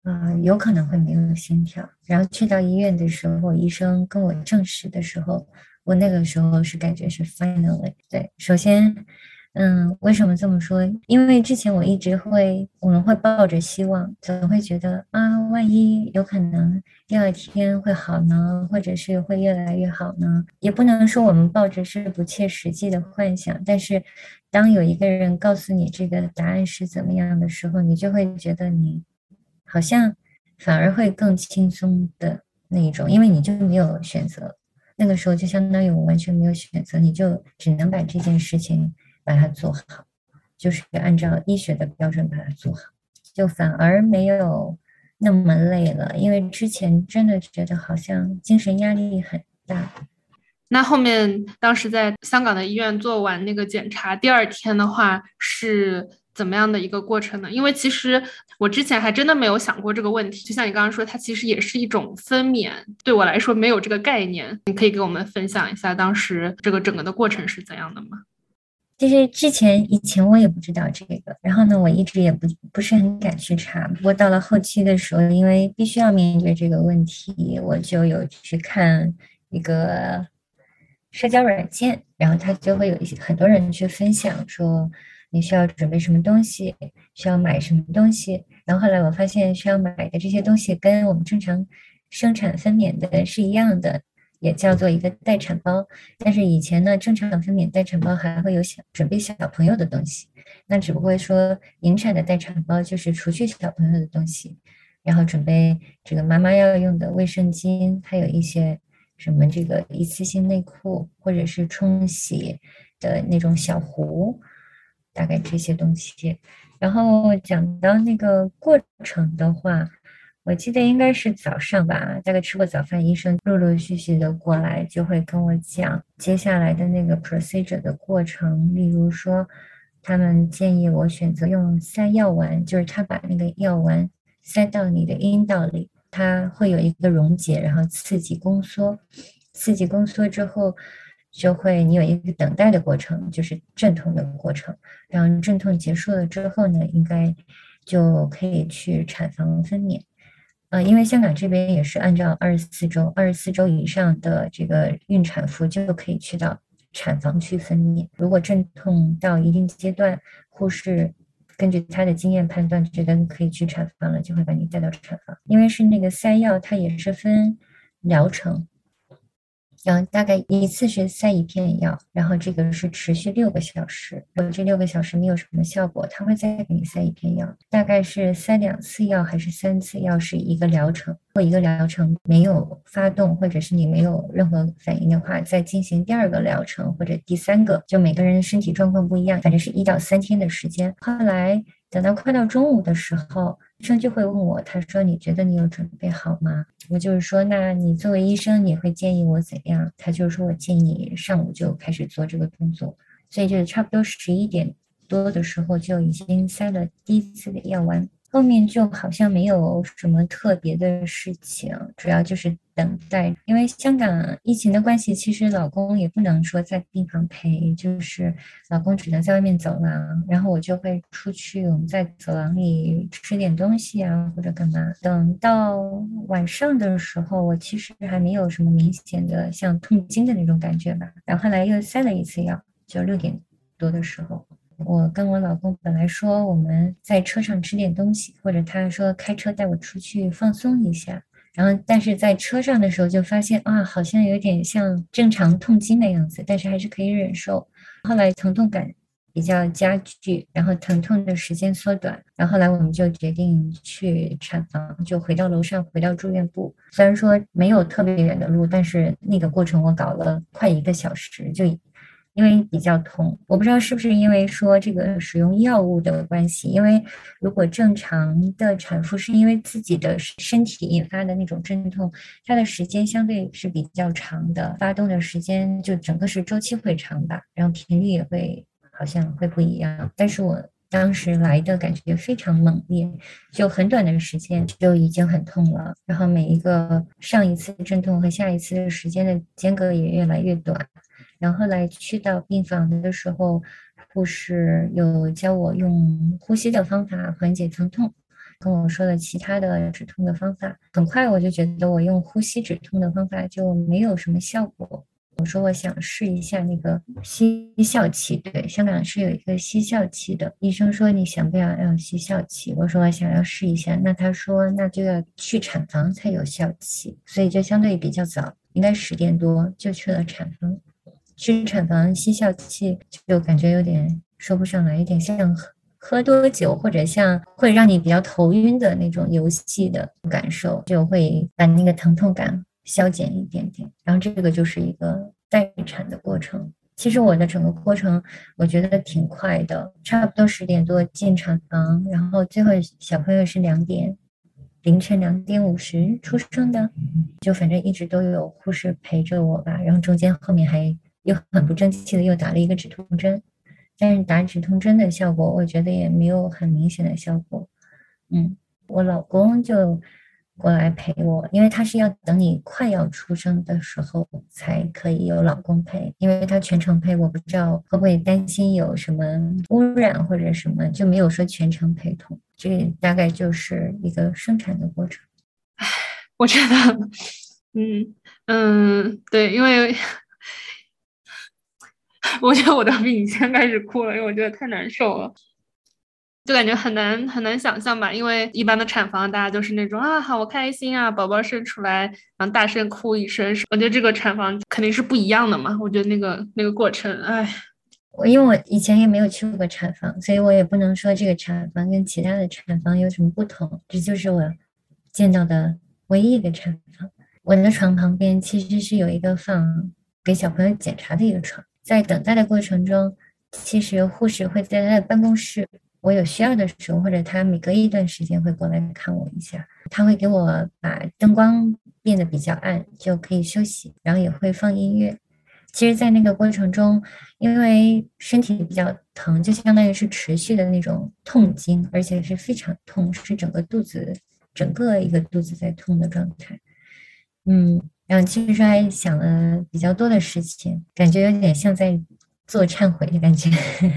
啊有可能会没有心跳，然后去到医院的时候，医生跟我证实的时候，我那个时候是感觉是 finally 对，首先。嗯，为什么这么说？因为之前我一直会，我们会抱着希望，总会觉得啊，万一有可能第二天会好呢，或者是会越来越好呢？也不能说我们抱着是不切实际的幻想，但是当有一个人告诉你这个答案是怎么样的时候，你就会觉得你好像反而会更轻松的那一种，因为你就没有选择。那个时候就相当于我完全没有选择，你就只能把这件事情。把它做好，就是按照医学的标准把它做好，就反而没有那么累了。因为之前真的觉得好像精神压力很大。
那后面当时在香港的医院做完那个检查，第二天的话是怎么样的一个过程呢？因为其实我之前还真的没有想过这个问题。就像你刚刚说，它其实也是一种分娩，对我来说没有这个概念。你可以给我们分享一下当时这个整个的过程是怎样的吗？
其实之前以前我也不知道这个，然后呢，我一直也不不是很敢去查。不过到了后期的时候，因为必须要面对这个问题，我就有去看一个社交软件，然后它就会有一些很多人去分享说你需要准备什么东西，需要买什么东西。然后后来我发现需要买的这些东西跟我们正常生产分娩的是一样的。也叫做一个待产包，但是以前呢，正常分娩待产包还会有小准备小朋友的东西，那只不过说引产的待产包就是除去小朋友的东西，然后准备这个妈妈要用的卫生巾，还有一些什么这个一次性内裤或者是冲洗的那种小壶，大概这些东西。然后讲到那个过程的话。我记得应该是早上吧，大概吃过早饭，医生陆陆续续的过来，就会跟我讲接下来的那个 procedure 的过程。例如说，他们建议我选择用塞药丸，就是他把那个药丸塞到你的阴道里，它会有一个溶解，然后刺激宫缩，刺激宫缩之后，就会你有一个等待的过程，就是阵痛的过程。然后阵痛结束了之后呢，应该就可以去产房分娩。呃，因为香港这边也是按照二十四周，二十四周以上的这个孕产妇就可以去到产房去分娩。如果阵痛到一定阶段，护士根据她的经验判断，觉得可以去产房了，就会把你带到产房。因为是那个塞药，它也是分疗程。然后大概一次是塞一片药，然后这个是持续六个小时。如果这六个小时没有什么效果，他会再给你塞一片药。大概是塞两次药还是三次药是一个疗程。如果一个疗程没有发动，或者是你没有任何反应的话，再进行第二个疗程或者第三个。就每个人身体状况不一样，反正是一到三天的时间。后来等到快到中午的时候。医生就会问我，他说：“你觉得你有准备好吗？”我就是说：“那你作为医生，你会建议我怎样？”他就说我建议你上午就开始做这个动作，所以就差不多十一点多的时候就已经塞了第一次的药丸。后面就好像没有什么特别的事情，主要就是等待。因为香港疫情的关系，其实老公也不能说在病房陪，就是老公只能在外面走廊，然后我就会出去，我们在走廊里吃点东西啊，或者干嘛。等到晚上的时候，我其实还没有什么明显的像痛经的那种感觉吧。然后来又塞了一次药，就六点多的时候。我跟我老公本来说我们在车上吃点东西，或者他说开车带我出去放松一下，然后但是在车上的时候就发现啊，好像有点像正常痛经的样子，但是还是可以忍受。后来疼痛感比较加剧，然后疼痛的时间缩短，然后来我们就决定去产房，就回到楼上，回到住院部。虽然说没有特别远的路，但是那个过程我搞了快一个小时就。因为比较痛，我不知道是不是因为说这个使用药物的关系。因为如果正常的产妇是因为自己的身体引发的那种阵痛，它的时间相对是比较长的，发动的时间就整个是周期会长吧，然后频率也会好像会不一样。但是我当时来的感觉非常猛烈，就很短的时间就已经很痛了，然后每一个上一次阵痛和下一次的时间的间隔也越来越短。然后来去到病房的时候，护士有教我用呼吸的方法缓解疼痛，跟我说了其他的止痛的方法。很快我就觉得我用呼吸止痛的方法就没有什么效果。我说我想试一下那个吸笑气，对，香港是有一个吸笑气的。医生说你想不想要吸笑气？我说我想要试一下。那他说那就要去产房才有笑气，所以就相对比较早，应该十点多就去了产房。去产房吸笑气，就感觉有点说不上来，有点像喝喝多酒，或者像会让你比较头晕的那种游戏的感受，就会把那个疼痛感消减一点点。然后这个就是一个待产的过程。其实我的整个过程我觉得挺快的，差不多十点多进产房，然后最后小朋友是两点，凌晨两点五十出生的，就反正一直都有护士陪着我吧，然后中间后面还。又很不争气的又打了一个止痛针，但是打止痛针的效果，我觉得也没有很明显的效果。嗯，我老公就过来陪我，因为他是要等你快要出生的时候才可以有老公陪，因为他全程陪，我不知道会不会担心有什么污染或者什么，就没有说全程陪同。这大概就是一个生产的过程。
唉，我觉得。嗯嗯，对，因为我觉得我都比你先开始哭了，因为我觉得太难受了。就感觉很难很难想象吧，因为一般的产房大家都是那种啊，好开心啊，宝宝生出来，然后大声哭一声。我觉得这个产房肯定是不一样的嘛。我觉得那个那个过程，哎，
我因为我以前也没有去过产房，所以我也不能说这个产房跟其他的产房有什么不同。这就是我见到的唯一的产房。我的床旁边其实是有一个放给小朋友检查的一个床，在等待的过程中，其实护士会在他的办公室。我有需要的时候，或者他每隔一段时间会过来看我一下，他会给我把灯光变得比较暗，就可以休息，然后也会放音乐。其实，在那个过程中，因为身体比较疼，就相当于是持续的那种痛经，而且是非常痛，是整个肚子整个一个肚子在痛的状态。嗯，然后其实还想了比较多的事情，感觉有点像在。做忏悔的感觉，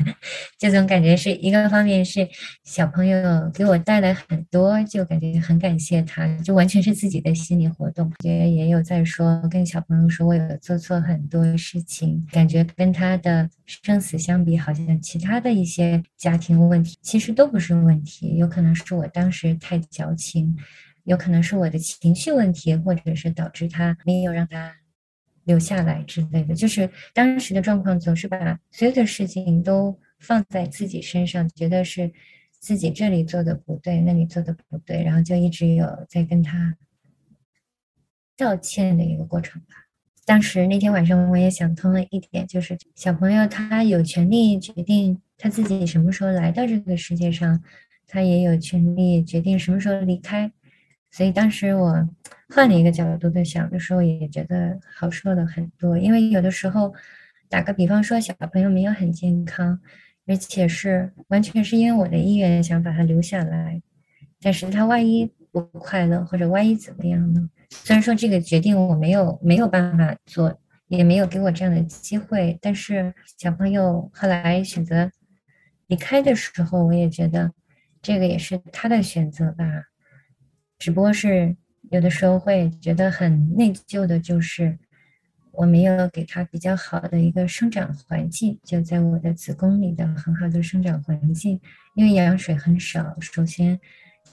这种感觉是一个方面是小朋友给我带来很多，就感觉很感谢他，就完全是自己的心理活动。觉也有在说跟小朋友说，我有做错很多事情，感觉跟他的生死相比，好像其他的一些家庭问题其实都不是问题，有可能是我当时太矫情，有可能是我的情绪问题，或者是导致他没有让他。留下来之类的，就是当时的状况，总是把所有的事情都放在自己身上，觉得是自己这里做的不对，那里做的不对，然后就一直有在跟他道歉的一个过程吧。当时那天晚上，我也想通了一点，就是小朋友他有权利决定他自己什么时候来到这个世界上，他也有权利决定什么时候离开。所以当时我换了一个角度在想的时候，也觉得好受了很多。因为有的时候，打个比方说，小朋友没有很健康，而且是完全是因为我的意愿想把他留下来，但是他万一不快乐或者万一怎么样呢？虽然说这个决定我没有没有办法做，也没有给我这样的机会，但是小朋友后来选择离开的时候，我也觉得这个也是他的选择吧。只不过是有的时候会觉得很内疚的，就是我没有给他比较好的一个生长环境，就在我的子宫里的很好的生长环境，因为羊水很少，首先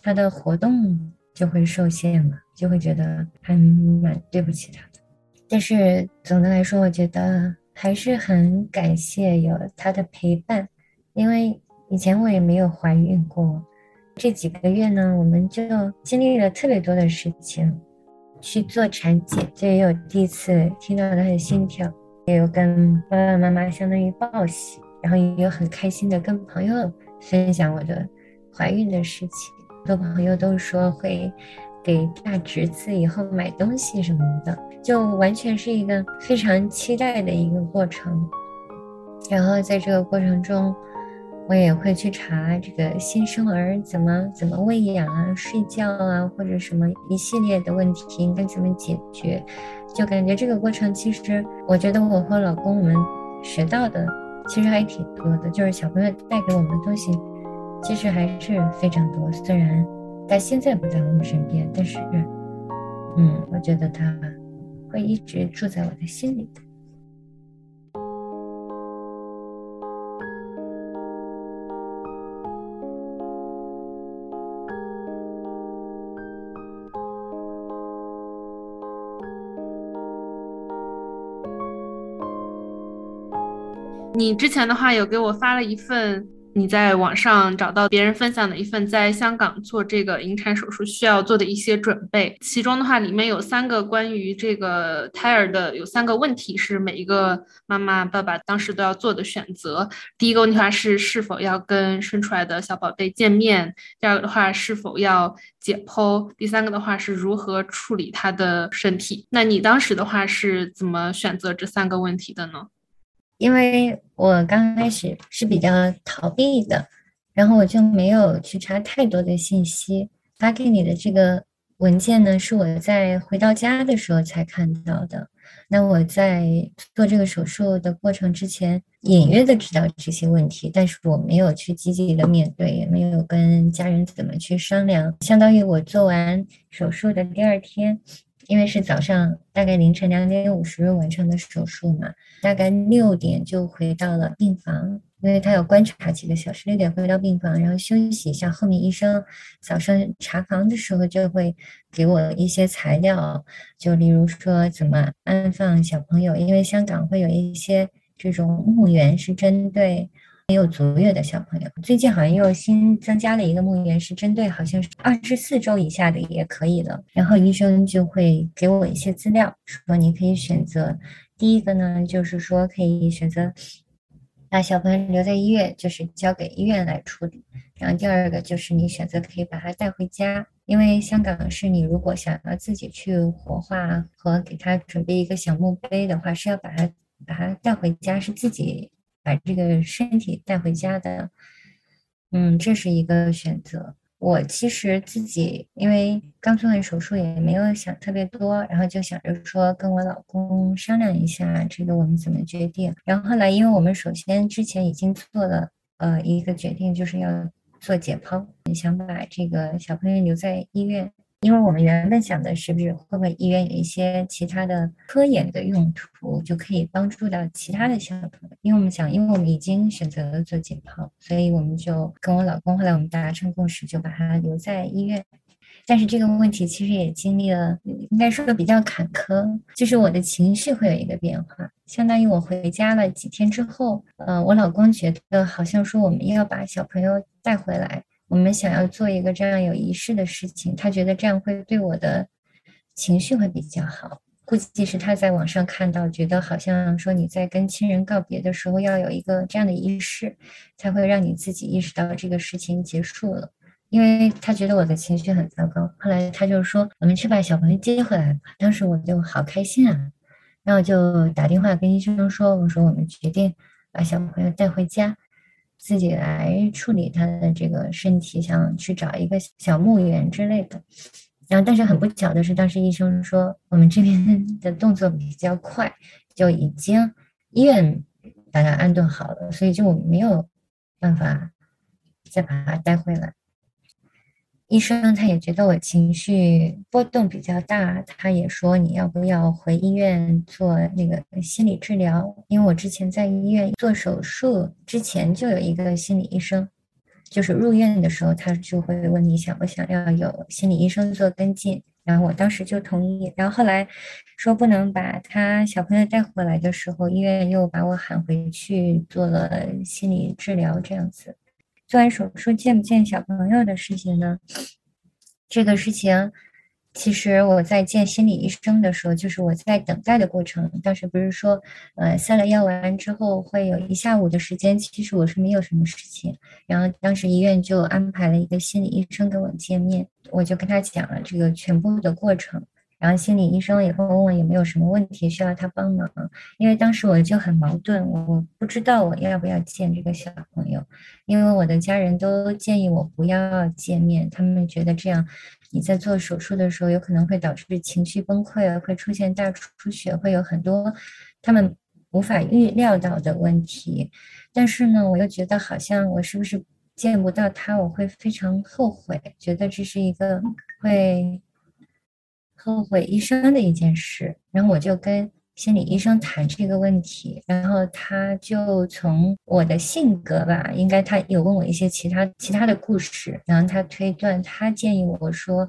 他的活动就会受限嘛，就会觉得还蛮对不起他的。但是总的来说，我觉得还是很感谢有他的陪伴，因为以前我也没有怀孕过。这几个月呢，我们就经历了特别多的事情，去做产检，就也有第一次听到他的心跳，也有跟爸爸妈妈相当于报喜，然后也有很开心的跟朋友分享我的怀孕的事情。很多朋友都说会给大侄子以后买东西什么的，就完全是一个非常期待的一个过程。然后在这个过程中。我也会去查这个新生儿怎么怎么喂养啊、睡觉啊，或者什么一系列的问题应该怎么解决，就感觉这个过程其实，我觉得我和老公我们学到的其实还挺多的，就是小朋友带给我们的东西，其实还是非常多。虽然他现在不在我们身边，但是，嗯，我觉得他会一直住在我的心里。
你之前的话有给我发了一份你在网上找到别人分享的一份在香港做这个引产手术需要做的一些准备，其中的话里面有三个关于这个胎儿的有三个问题是每一个妈妈爸爸当时都要做的选择。第一个问题的话是是否要跟生出来的小宝贝见面，第二个的话是否要解剖，第三个的话是如何处理他的身体。那你当时的话是怎么选择这三个问题的呢？
因为我刚开始是比较逃避的，然后我就没有去查太多的信息。发给你的这个文件呢，是我在回到家的时候才看到的。那我在做这个手术的过程之前，隐约的知道这些问题，但是我没有去积极的面对，也没有跟家人怎么去商量。相当于我做完手术的第二天。因为是早上大概凌晨两点五十完成的手术嘛，大概六点就回到了病房，因为他要观察几个小时，六点回到病房，然后休息一下。后面医生早上查房的时候就会给我一些材料，就例如说怎么安放小朋友，因为香港会有一些这种墓园是针对。没有足月的小朋友，最近好像又新增加了一个墓园，是针对好像是二十四周以下的也可以了。然后医生就会给我一些资料，说你可以选择第一个呢，就是说可以选择把小朋友留在医院，就是交给医院来处理。然后第二个就是你选择可以把他带回家，因为香港是你如果想要自己去火化和给他准备一个小墓碑的话，是要把他把他带回家，是自己。把这个身体带回家的，嗯，这是一个选择。我其实自己因为刚做完手术，也没有想特别多，然后就想着说跟我老公商量一下，这个我们怎么决定。然后后来，因为我们首先之前已经做了呃一个决定，就是要做解剖，想把这个小朋友留在医院。因为我们原本想的是不是会不会医院有一些其他的科研的用途，就可以帮助到其他的小朋友。因为我们想，因为我们已经选择了做解剖，所以我们就跟我老公后来我们达成共识，就把他留在医院。但是这个问题其实也经历了，应该说比较坎坷，就是我的情绪会有一个变化。相当于我回家了几天之后，呃，我老公觉得好像说我们要把小朋友带回来。我们想要做一个这样有仪式的事情，他觉得这样会对我的情绪会比较好。估计是他在网上看到，觉得好像说你在跟亲人告别的时候要有一个这样的仪式，才会让你自己意识到这个事情结束了。因为他觉得我的情绪很糟糕，后来他就说：“我们去把小朋友接回来吧。”当时我就好开心啊，然后就打电话跟医生说：“我说我们决定把小朋友带回家。”自己来处理他的这个身体，想去找一个小墓园之类的。然后，但是很不巧的是，当时医生说我们这边 的动作比较快，就已经医院把他安顿好了，所以就没有办法再把他带回来。医生他也觉得我情绪波动比较大，他也说你要不要回医院做那个心理治疗？因为我之前在医院做手术之前就有一个心理医生，就是入院的时候他就会问你想不想要有心理医生做跟进，然后我当时就同意。然后后来说不能把他小朋友带回来的时候，医院又把我喊回去做了心理治疗，这样子。做完手术见不见小朋友的事情呢？这个事情，其实我在见心理医生的时候，就是我在等待的过程。当时不是说，呃，塞了药完之后会有一下午的时间，其实我是没有什么事情。然后当时医院就安排了一个心理医生跟我见面，我就跟他讲了这个全部的过程。然后心理医生也会问我有没有什么问题需要他帮忙，因为当时我就很矛盾，我不知道我要不要见这个小朋友，因为我的家人都建议我不要见面，他们觉得这样你在做手术的时候有可能会导致情绪崩溃，会出现大出血，会有很多他们无法预料到的问题。但是呢，我又觉得好像我是不是见不到他，我会非常后悔，觉得这是一个会。后悔一生的一件事，然后我就跟心理医生谈这个问题，然后他就从我的性格吧，应该他有问我一些其他其他的故事，然后他推断，他建议我说，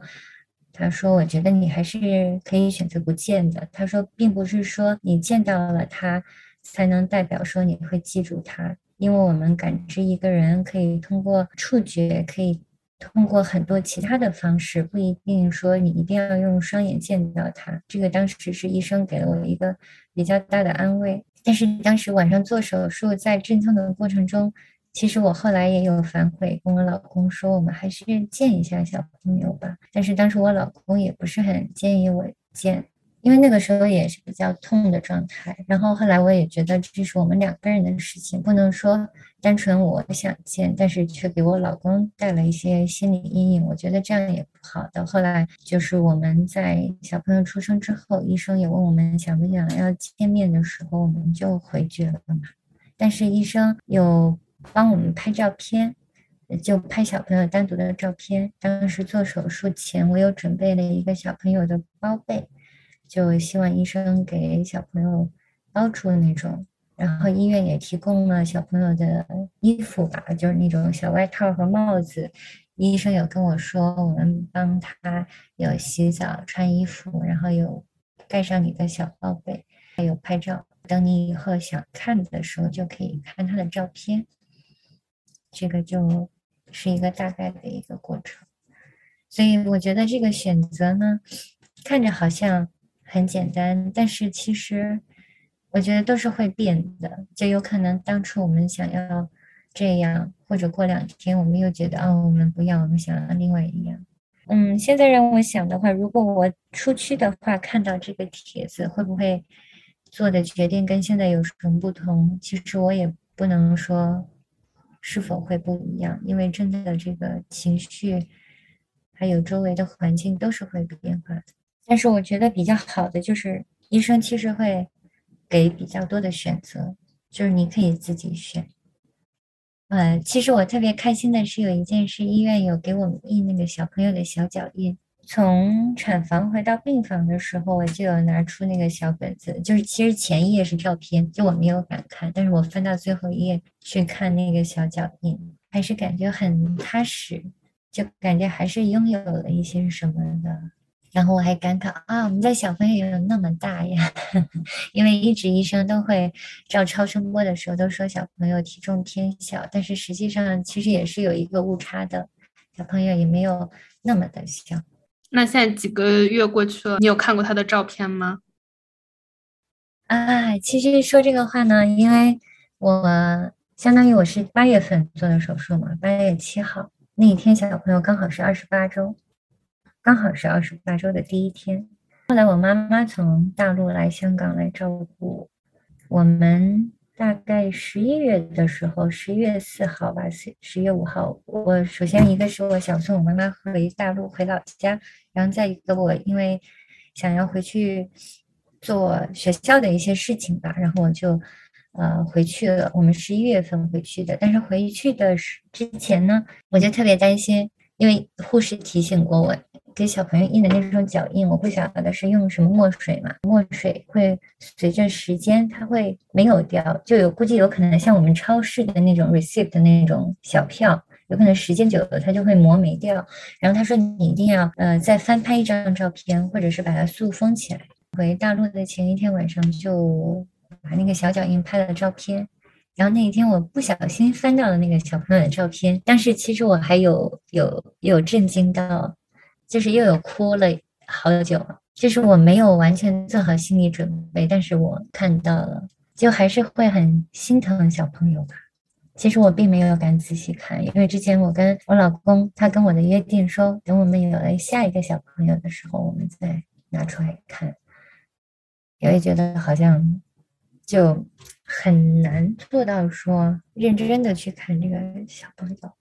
他说我觉得你还是可以选择不见的，他说并不是说你见到了他才能代表说你会记住他，因为我们感知一个人可以通过触觉可以。通过很多其他的方式，不一定说你一定要用双眼见到他。这个当时是医生给了我一个比较大的安慰。但是当时晚上做手术，在阵痛的过程中，其实我后来也有反悔，跟我老公说，我们还是见一下小朋友吧。但是当时我老公也不是很建议我见。因为那个时候也是比较痛的状态，然后后来我也觉得这是我们两个人的事情，不能说单纯我想见，但是却给我老公带了一些心理阴影，我觉得这样也不好的。后来就是我们在小朋友出生之后，医生也问我们想不想要见面的时候，我们就回绝了嘛。但是医生有帮我们拍照片，就拍小朋友单独的照片。当时做手术前，我有准备了一个小朋友的包被。就希望医生给小朋友包出那种，然后医院也提供了小朋友的衣服吧，就是那种小外套和帽子。医生有跟我说，我们帮他有洗澡、穿衣服，然后有盖上你的小报贝，还有拍照。等你以后想看的时候，就可以看他的照片。这个就是一个大概的一个过程。所以我觉得这个选择呢，看着好像很简单，但是其实我觉得都是会变的。就有可能当初我们想要。这样，或者过两天我们又觉得啊，我们不要，我们想要另外一样。嗯，现在让我想的话，如果我出去的话，看到这个帖子，会不会做的决定跟现在有什么不同？其实我也不能说是否会不一样，因为真的这个情绪还有周围的环境都是会变化的。但是我觉得比较好的就是医生其实会给比较多的选择，就是你可以自己选。呃，其实我特别开心的是有一件事，医院有给我们印那个小朋友的小脚印。从产房回到病房的时候，我就有拿出那个小本子，就是其实前一页是照片，就我没有敢看，但是我翻到最后一页去看那个小脚印，还是感觉很踏实，就感觉还是拥有了一些什么的。然后我还感慨啊，我们家小朋友有那么大呀，因为一直医生都会照超声波的时候都说小朋友体重偏小，但是实际上其实也是有一个误差的，小朋友也没有那么的小。
那现在几个月过去了，你有看过他的照片吗？
啊，其实说这个话呢，因为我相当于我是八月份做的手术嘛，八月七号那一天小朋友刚好是二十八周。刚好是二十八周的第一天，后来我妈妈从大陆来香港来照顾我们，大概十一月的时候，十一月四号吧，十十月五号，我首先一个是我想送我妈妈回大陆回老家，然后再一个我因为想要回去做学校的一些事情吧，然后我就呃回去了。我们十一月份回去的，但是回去的时之前呢，我就特别担心，因为护士提醒过我。给小朋友印的那种脚印，我不晓得是用什么墨水嘛？墨水会随着时间，它会没有掉，就有估计有可能像我们超市的那种 receipt 的那种小票，有可能时间久了它就会磨没掉。然后他说你一定要呃再翻拍一张照片，或者是把它塑封起来。回大陆的前一天晚上就把那个小脚印拍了照片，然后那一天我不小心翻到了那个小朋友的照片，但是其实我还有有有震惊到。就是又有哭了好久，就是我没有完全做好心理准备，但是我看到了，就还是会很心疼小朋友吧。其实我并没有敢仔细看，因为之前我跟我老公他跟我的约定说，等我们有了下一个小朋友的时候，我们再拿出来看。也会觉得好像就很难做到说认真的去看这个小朋友。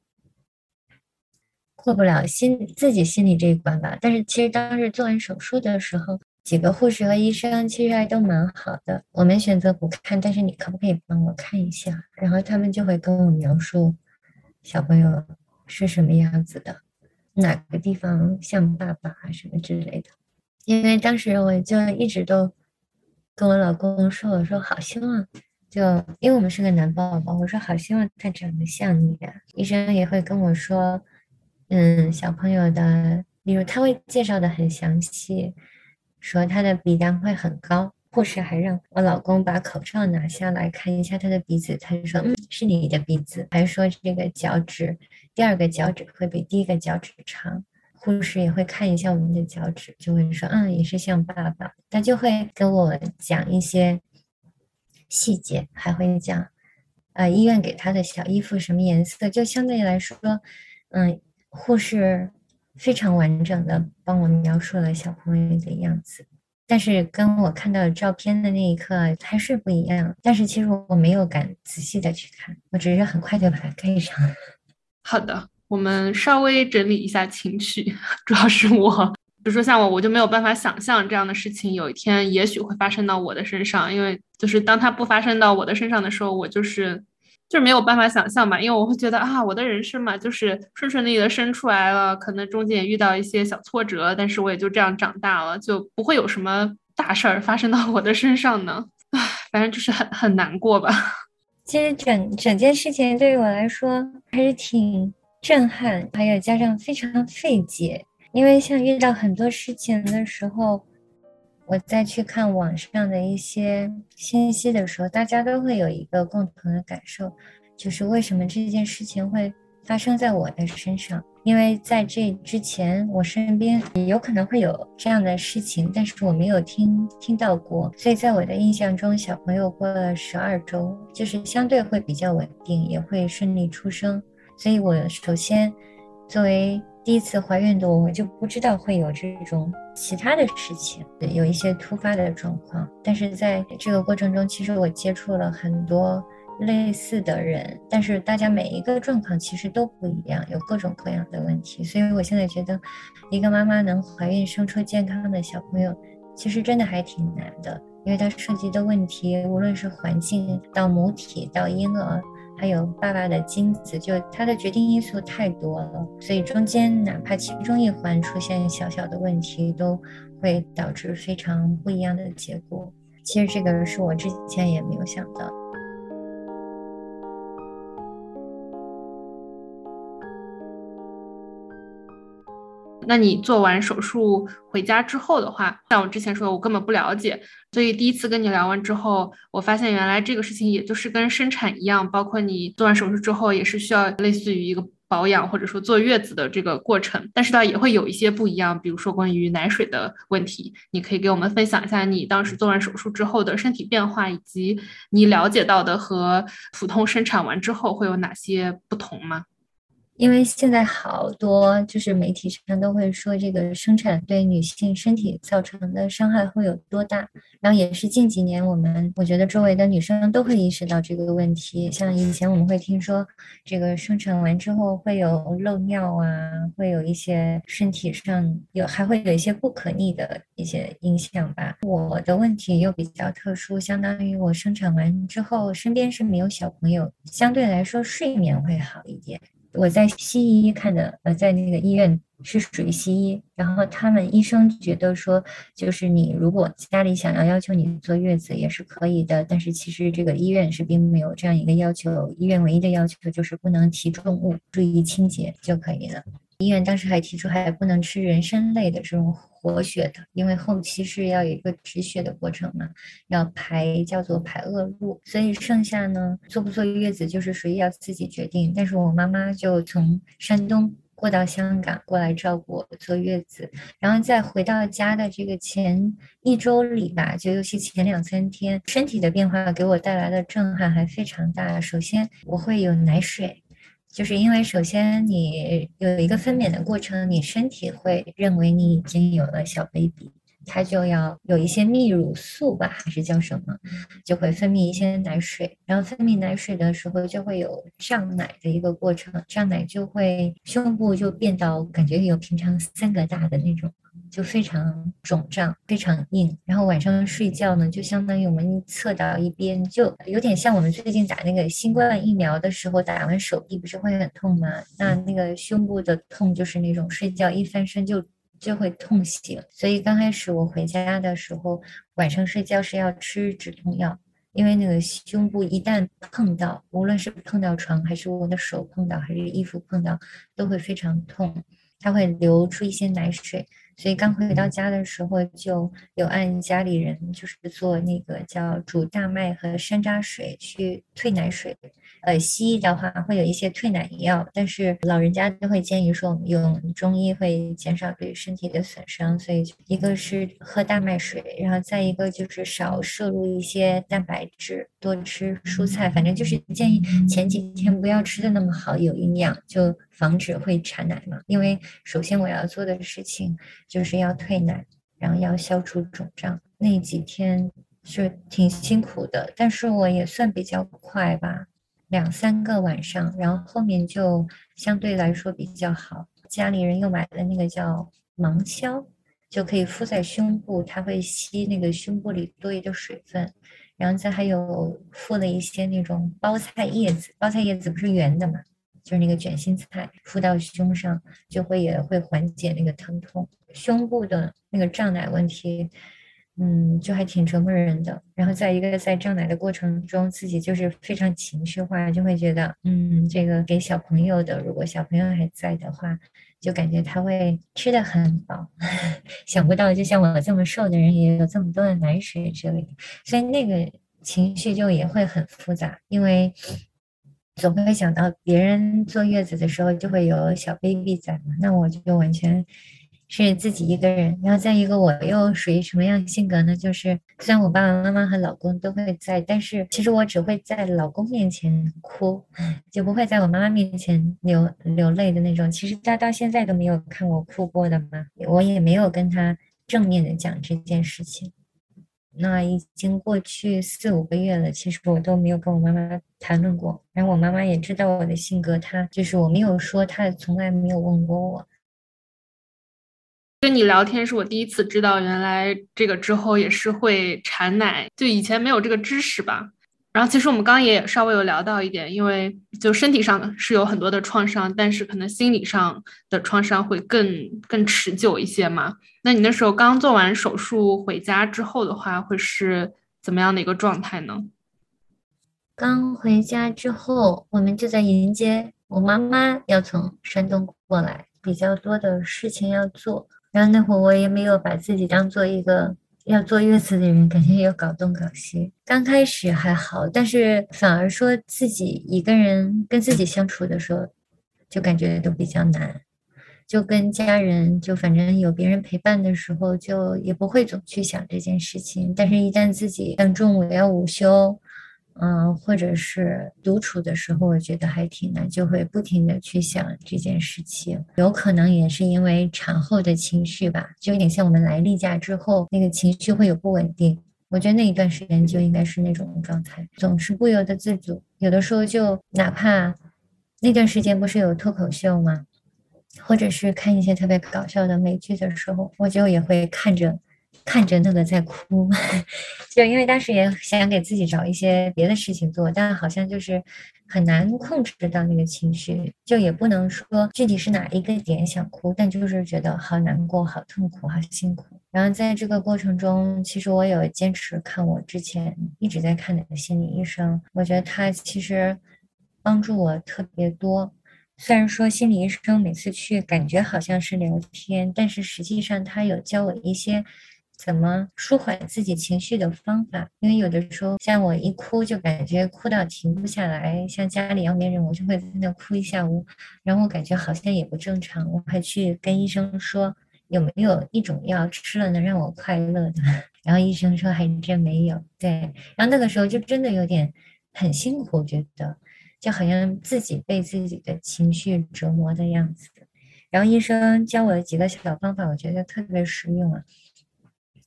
过不了心自己心里这一关吧，但是其实当时做完手术的时候，几个护士和医生其实还都蛮好的。我们选择不看，但是你可不可以帮我看一下？然后他们就会跟我描述小朋友是什么样子的，哪个地方像爸爸啊什么之类的。因为当时我就一直都跟我老公说，我说好希望，就因为我们是个男宝宝，我说好希望他长得像你啊。医生也会跟我说。嗯，小朋友的，例如他会介绍的很详细，说他的鼻梁会很高，护士还让我老公把口罩拿下来看一下他的鼻子，他就说嗯是你的鼻子，还说这个脚趾，第二个脚趾会比第一个脚趾长，护士也会看一下我们的脚趾，就会说嗯也是像爸爸，他就会跟我讲一些细节，还会讲，呃医院给他的小衣服什么颜色，就相对来说，嗯。护士非常完整的帮我描述了小朋友的样子，但是跟我看到照片的那一刻还是不一样。但是其实我没有敢仔细的去看，我只是很快就把它盖上。
好的，我们稍微整理一下情绪，主要是我，比如说像我，我就没有办法想象这样的事情有一天也许会发生到我的身上，因为就是当它不发生到我的身上的时候，我就是。就是没有办法想象吧，因为我会觉得啊，我的人生嘛，就是顺顺利利的生出来了，可能中间也遇到一些小挫折，但是我也就这样长大了，就不会有什么大事儿发生到我的身上呢？唉，反正就是很很难过吧。
其实整整件事情对于我来说还是挺震撼，还有加上非常费解。因为像遇到很多事情的时候，我再去看网上的一些信息的时候，大家都会有一个共同的感受，就是为什么这件事情会发生在我的身上？因为在这之前，我身边有可能会有这样的事情，但是我没有听听到过。所以在我的印象中，小朋友过了十二周，就是相对会比较稳定，也会顺利出生。所以我首先作为。第一次怀孕的我，就不知道会有这种其他的事情，有一些突发的状况。但是在这个过程中，其实我接触了很多类似的人，但是大家每一个状况其实都不一样，有各种各样的问题。所以我现在觉得，一个妈妈能怀孕生出健康的小朋友，其实真的还挺难的，因为它涉及的问题，无论是环境到母体到婴儿。还有爸爸的精子，就他的决定因素太多了，所以中间哪怕其中一环出现小小的问题，都会导致非常不一样的结果。其实这个是我之前也没有想到。
那你做完手术回家之后的话，像我之前说的，我根本不了解，所以第一次跟你聊完之后，我发现原来这个事情也就是跟生产一样，包括你做完手术之后也是需要类似于一个保养或者说坐月子的这个过程，但是倒也会有一些不一样，比如说关于奶水的问题，你可以给我们分享一下你当时做完手术之后的身体变化，以及你了解到的和普通生产完之后会有哪些不同吗？
因为现在好多就是媒体上都会说这个生产对女性身体造成的伤害会有多大，然后也是近几年我们我觉得周围的女生都会意识到这个问题。像以前我们会听说这个生产完之后会有漏尿啊，会有一些身体上有还会有一些不可逆的一些影响吧。我的问题又比较特殊，相当于我生产完之后身边是没有小朋友，相对来说睡眠会好一点。我在西医看的，呃，在那个医院是属于西医，然后他们医生觉得说，就是你如果家里想要要求你坐月子也是可以的，但是其实这个医院是并没有这样一个要求，医院唯一的要求就是不能提重物，注意清洁就可以了。医院当时还提出还不能吃人参类的这种。活血的，因为后期是要有一个止血的过程嘛，要排叫做排恶露，所以剩下呢，坐不坐月子就是属于要自己决定。但是我妈妈就从山东过到香港过来照顾我坐月子，然后在回到家的这个前一周里吧，就尤其前两三天，身体的变化给我带来的震撼还非常大。首先我会有奶水。就是因为首先你有一个分娩的过程，你身体会认为你已经有了小 baby，它就要有一些泌乳素吧，还是叫什么，就会分泌一些奶水，然后分泌奶水的时候就会有胀奶的一个过程，胀奶就会胸部就变到感觉有平常三个大的那种。就非常肿胀，非常硬。然后晚上睡觉呢，就相当于我们侧到一边，就有点像我们最近打那个新冠疫苗的时候，打完手臂不是会很痛吗？那那个胸部的痛就是那种睡觉一翻身就就会痛醒。所以刚开始我回家的时候，晚上睡觉是要吃止痛药，因为那个胸部一旦碰到，无论是碰到床，还是我的手碰到，还是衣服碰到，都会非常痛，它会流出一些奶水。所以刚回到家的时候，就有按家里人就是做那个叫煮大麦和山楂水去退奶水。呃，西医的话会有一些退奶药，但是老人家都会建议说，我们用中医会减少对身体的损伤。所以一个是喝大麦水，然后再一个就是少摄入一些蛋白质，多吃蔬菜。反正就是建议前几天不要吃的那么好，有营养，就防止会产奶嘛。因为首先我要做的事情就是要退奶，然后要消除肿胀。那几天是挺辛苦的，但是我也算比较快吧。两三个晚上，然后后面就相对来说比较好。家里人又买了那个叫芒硝，就可以敷在胸部，它会吸那个胸部里多余的水分。然后再还有敷了一些那种包菜叶子，包菜叶子不是圆的嘛，就是那个卷心菜，敷到胸上就会也会缓解那个疼痛。胸部的那个胀奶问题，嗯，就还挺折磨人的。然后在一个在胀奶的过程中，自己就是非常情绪化，就会觉得，嗯，这个给小朋友的，如果小朋友还在的话，就感觉他会吃的很饱。想不到，就像我这么瘦的人，也有这么多的奶水之类的，所以那个情绪就也会很复杂，因为。总会想到别人坐月子的时候就会有小 baby 在嘛，那我就完全是自己一个人。然后再一个，我又属于什么样性格呢？就是虽然我爸爸妈妈和老公都会在，但是其实我只会在老公面前哭，就不会在我妈妈面前流流泪的那种。其实他到现在都没有看我哭过的嘛，我也没有跟他正面的讲这件事情。那已经过去四五个月了，其实我都没有跟我妈妈谈论过。然后我妈妈也知道我的性格，她就是我没有说，她从来没有问过我。
跟你聊天是我第一次知道，原来这个之后也是会产奶，就以前没有这个知识吧。然后其实我们刚也稍微有聊到一点，因为就身体上是有很多的创伤，但是可能心理上的创伤会更更持久一些嘛。那你那时候刚做完手术回家之后的话，会是怎么样的一个状态呢？
刚回家之后，我们就在迎接我妈妈要从山东过来，比较多的事情要做。然后那会儿我也没有把自己当做一个。要坐月子的人，感觉要搞东搞西。刚开始还好，但是反而说自己一个人跟自己相处的时候，就感觉都比较难。就跟家人，就反正有别人陪伴的时候，就也不会总去想这件事情。但是，一旦自己像中午要午休。嗯，或者是独处的时候，我觉得还挺难，就会不停的去想这件事情。有可能也是因为产后的情绪吧，就有点像我们来例假之后，那个情绪会有不稳定。我觉得那一段时间就应该是那种状态，总是不由得自主。有的时候就哪怕那段时间不是有脱口秀吗？或者是看一些特别搞笑的美剧的时候，我就也会看着。看着那个在哭，就因为当时也想给自己找一些别的事情做，但好像就是很难控制到那个情绪，就也不能说具体是哪一个点想哭，但就是觉得好难过、好痛苦、好辛苦。然后在这个过程中，其实我有坚持看我之前一直在看的心理医生，我觉得他其实帮助我特别多。虽然说心理医生每次去感觉好像是聊天，但是实际上他有教我一些。怎么舒缓自己情绪的方法？因为有的时候，像我一哭就感觉哭到停不下来，像家里要没人，我就会在那哭一下午，然后我感觉好像也不正常，我还去跟医生说有没有一种药吃了能让我快乐的，然后医生说还真没有。对，然后那个时候就真的有点很辛苦，觉得就好像自己被自己的情绪折磨的样子。然后医生教我几个小方法，我觉得特别实用啊。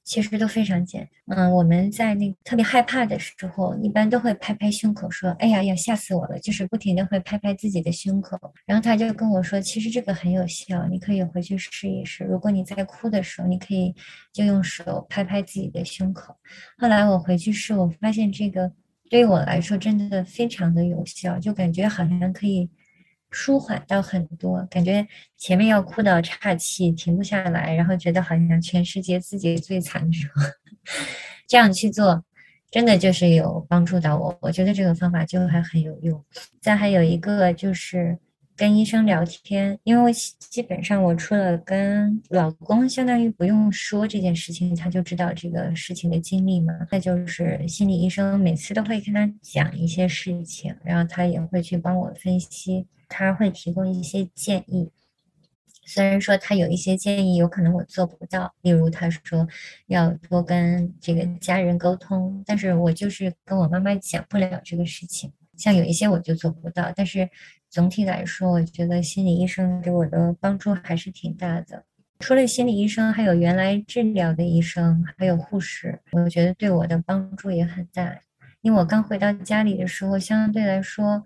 其实都非常简单，嗯，我们在那特别害怕的时候，一般都会拍拍胸口，说：“哎呀，要吓死我了！”就是不停的会拍拍自己的胸口。然后他就跟我说：“其实这个很有效，你可以回去试一试。如果你在哭的时候，你可以就用手拍拍自己的胸口。”后来我回去试，我发现这个对于我来说真的非常的有效，就感觉好像可以。舒缓到很多，感觉前面要哭到岔气，停不下来，然后觉得好像全世界自己最惨的时候，这样去做，真的就是有帮助到我。我觉得这个方法就还很有用。再还有一个就是跟医生聊天，因为基本上我除了跟老公，相当于不用说这件事情，他就知道这个事情的经历嘛。再就是心理医生每次都会跟他讲一些事情，然后他也会去帮我分析。他会提供一些建议，虽然说他有一些建议有可能我做不到，例如他说要多跟这个家人沟通，但是我就是跟我妈妈讲不了这个事情。像有一些我就做不到，但是总体来说，我觉得心理医生给我的帮助还是挺大的。除了心理医生，还有原来治疗的医生，还有护士，我觉得对我的帮助也很大。因为我刚回到家里的时候，相对来说。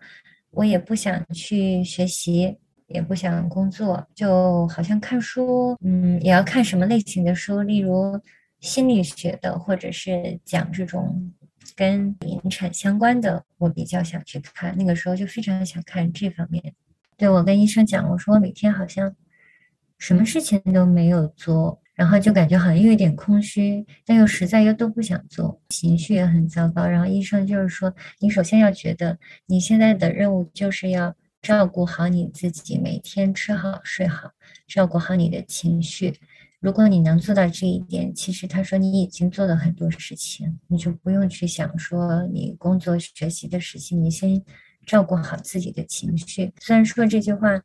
我也不想去学习，也不想工作，就好像看书，嗯，也要看什么类型的书，例如心理学的，或者是讲这种跟引产相关的，我比较想去看。那个时候就非常想看这方面。对我跟医生讲，我说我每天好像什么事情都没有做。然后就感觉好像又有点空虚，但又实在又都不想做，情绪也很糟糕。然后医生就是说，你首先要觉得你现在的任务就是要照顾好你自己，每天吃好睡好，照顾好你的情绪。如果你能做到这一点，其实他说你已经做了很多事情，你就不用去想说你工作学习的事情，你先照顾好自己的情绪。虽然说这句话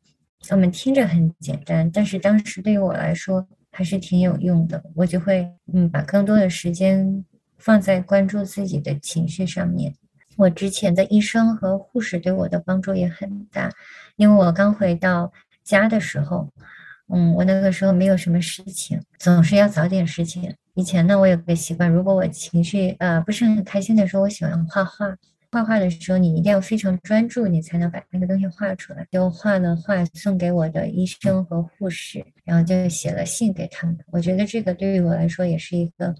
我们听着很简单，但是当时对于我来说还是挺有用的。我就会嗯把更多的时间放在关注自己的情绪上面。我之前的医生和护士对我的帮助也很大，因为我刚回到家的时候。嗯，我那个时候没有什么事情，总是要找点事情。以前呢，我有个习惯，如果我情绪呃不是很开心的时候，我喜欢画画。画画的时候，你一定要非常专注，你才能把那个东西画出来。就画了画送给我的医生和护士，然后就写了信给他们。我觉得这个对于我来说也是一个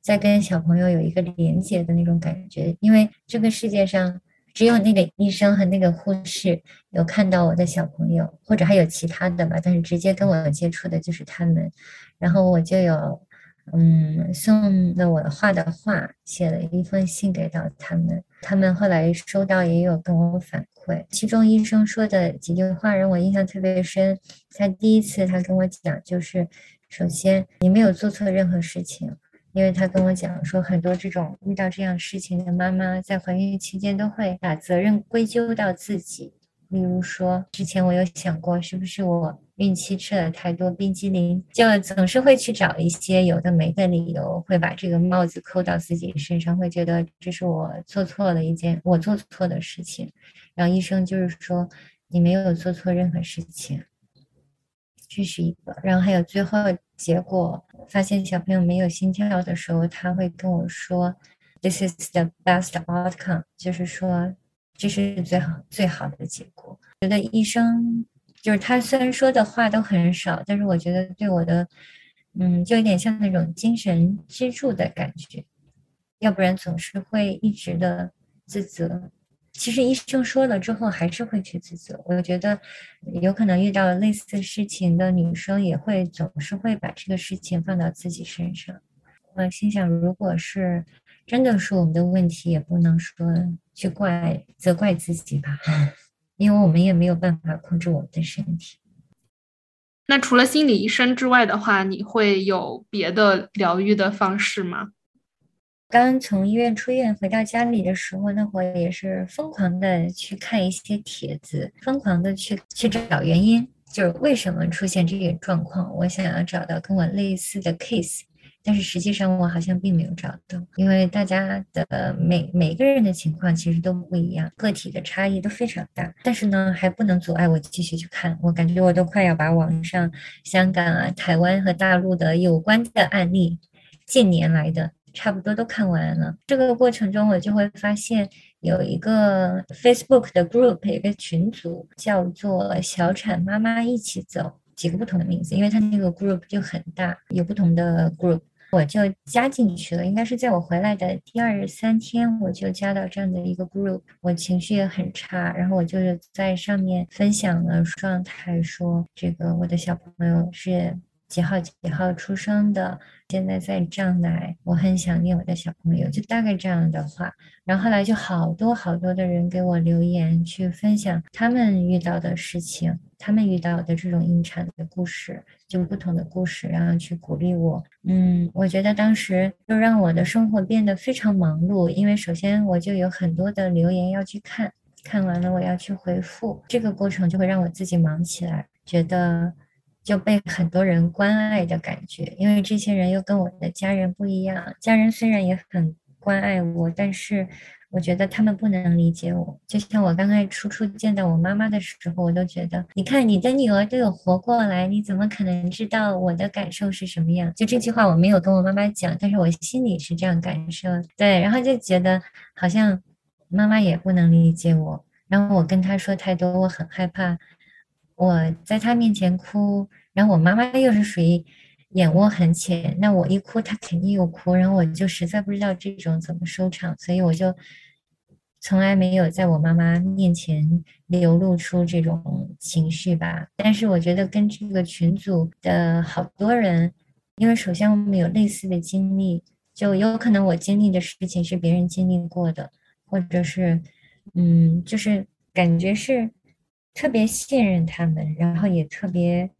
在跟小朋友有一个连接的那种感觉，因为这个世界上。只有那个医生和那个护士有看到我的小朋友，或者还有其他的吧，但是直接跟我有接触的就是他们。然后我就有，嗯，送了我的画的画，写了一封信给到他们。他们后来收到也有跟我反馈，其中医生说的几句话让我印象特别深。他第一次他跟我讲，就是首先你没有做错任何事情。因为他跟我讲说，很多这种遇到这样事情的妈妈，在怀孕期间都会把责任归咎到自己。例如说，之前我有想过，是不是我孕期吃了太多冰激凌，就总是会去找一些有的没的理由，会把这个帽子扣到自己身上，会觉得这是我做错了一件我做错的事情。然后医生就是说，你没有做错任何事情。这是一个，然后还有最后结果发现小朋友没有心跳的时候，他会跟我说：“This is the best outcome。”就是说这是最好最好的结果。觉得医生就是他虽然说的话都很少，但是我觉得对我的嗯，就有点像那种精神支柱的感觉，要不然总是会一直的自责。其实医生说了之后，还是会去自责。我觉得有可能遇到类似事情的女生，也会总是会把这个事情放到自己身上。我心想，如果是真的是我们的问题，也不能说去怪责怪自己吧，因为我们也没有办法控制我们的身体。
那除了心理医生之外的话，你会有别的疗愈的方式吗？
刚从医院出院回到家里的时候，那会儿也是疯狂的去看一些帖子，疯狂的去去找原因，就是为什么出现这个状况。我想要找到跟我类似的 case，但是实际上我好像并没有找到，因为大家的每每个人的情况其实都不一样，个体的差异都非常大。但是呢，还不能阻碍我继续去看。我感觉我都快要把网上香港啊、台湾和大陆的有关的案例，近年来的。差不多都看完了。这个过程中，我就会发现有一个 Facebook 的 group，有一个群组叫做“小产妈妈一起走”，几个不同的名字，因为它那个 group 就很大，有不同的 group，我就加进去了。应该是在我回来的第二三天，我就加到这样的一个 group。我情绪也很差，然后我就是在上面分享了状态，说这个我的小朋友是。几号几号出生的？现在在胀奶，我很想念我的小朋友，就大概这样的话。然后后来就好多好多的人给我留言，去分享他们遇到的事情，他们遇到的这种引产的故事，就不同的故事，然后去鼓励我。嗯，我觉得当时就让我的生活变得非常忙碌，因为首先我就有很多的留言要去看，看完了我要去回复，这个过程就会让我自己忙起来，觉得。就被很多人关爱的感觉，因为这些人又跟我的家人不一样。家人虽然也很关爱我，但是我觉得他们不能理解我。就像我刚才初初见到我妈妈的时候，我都觉得，你看你的女儿都有活过来，你怎么可能知道我的感受是什么样？就这句话我没有跟我妈妈讲，但是我心里是这样感受。对，然后就觉得好像妈妈也不能理解我，然后我跟她说太多，我很害怕。我在他面前哭，然后我妈妈又是属于眼窝很浅，那我一哭，她肯定又哭，然后我就实在不知道这种怎么收场，所以我就从来没有在我妈妈面前流露出这种情绪吧。但是我觉得跟这个群组的好多人因为首先我们有类似的经历，就有可能我经历的事情是别人经历过的，或者是，嗯，就是感觉是特别信任他们，然后也特别，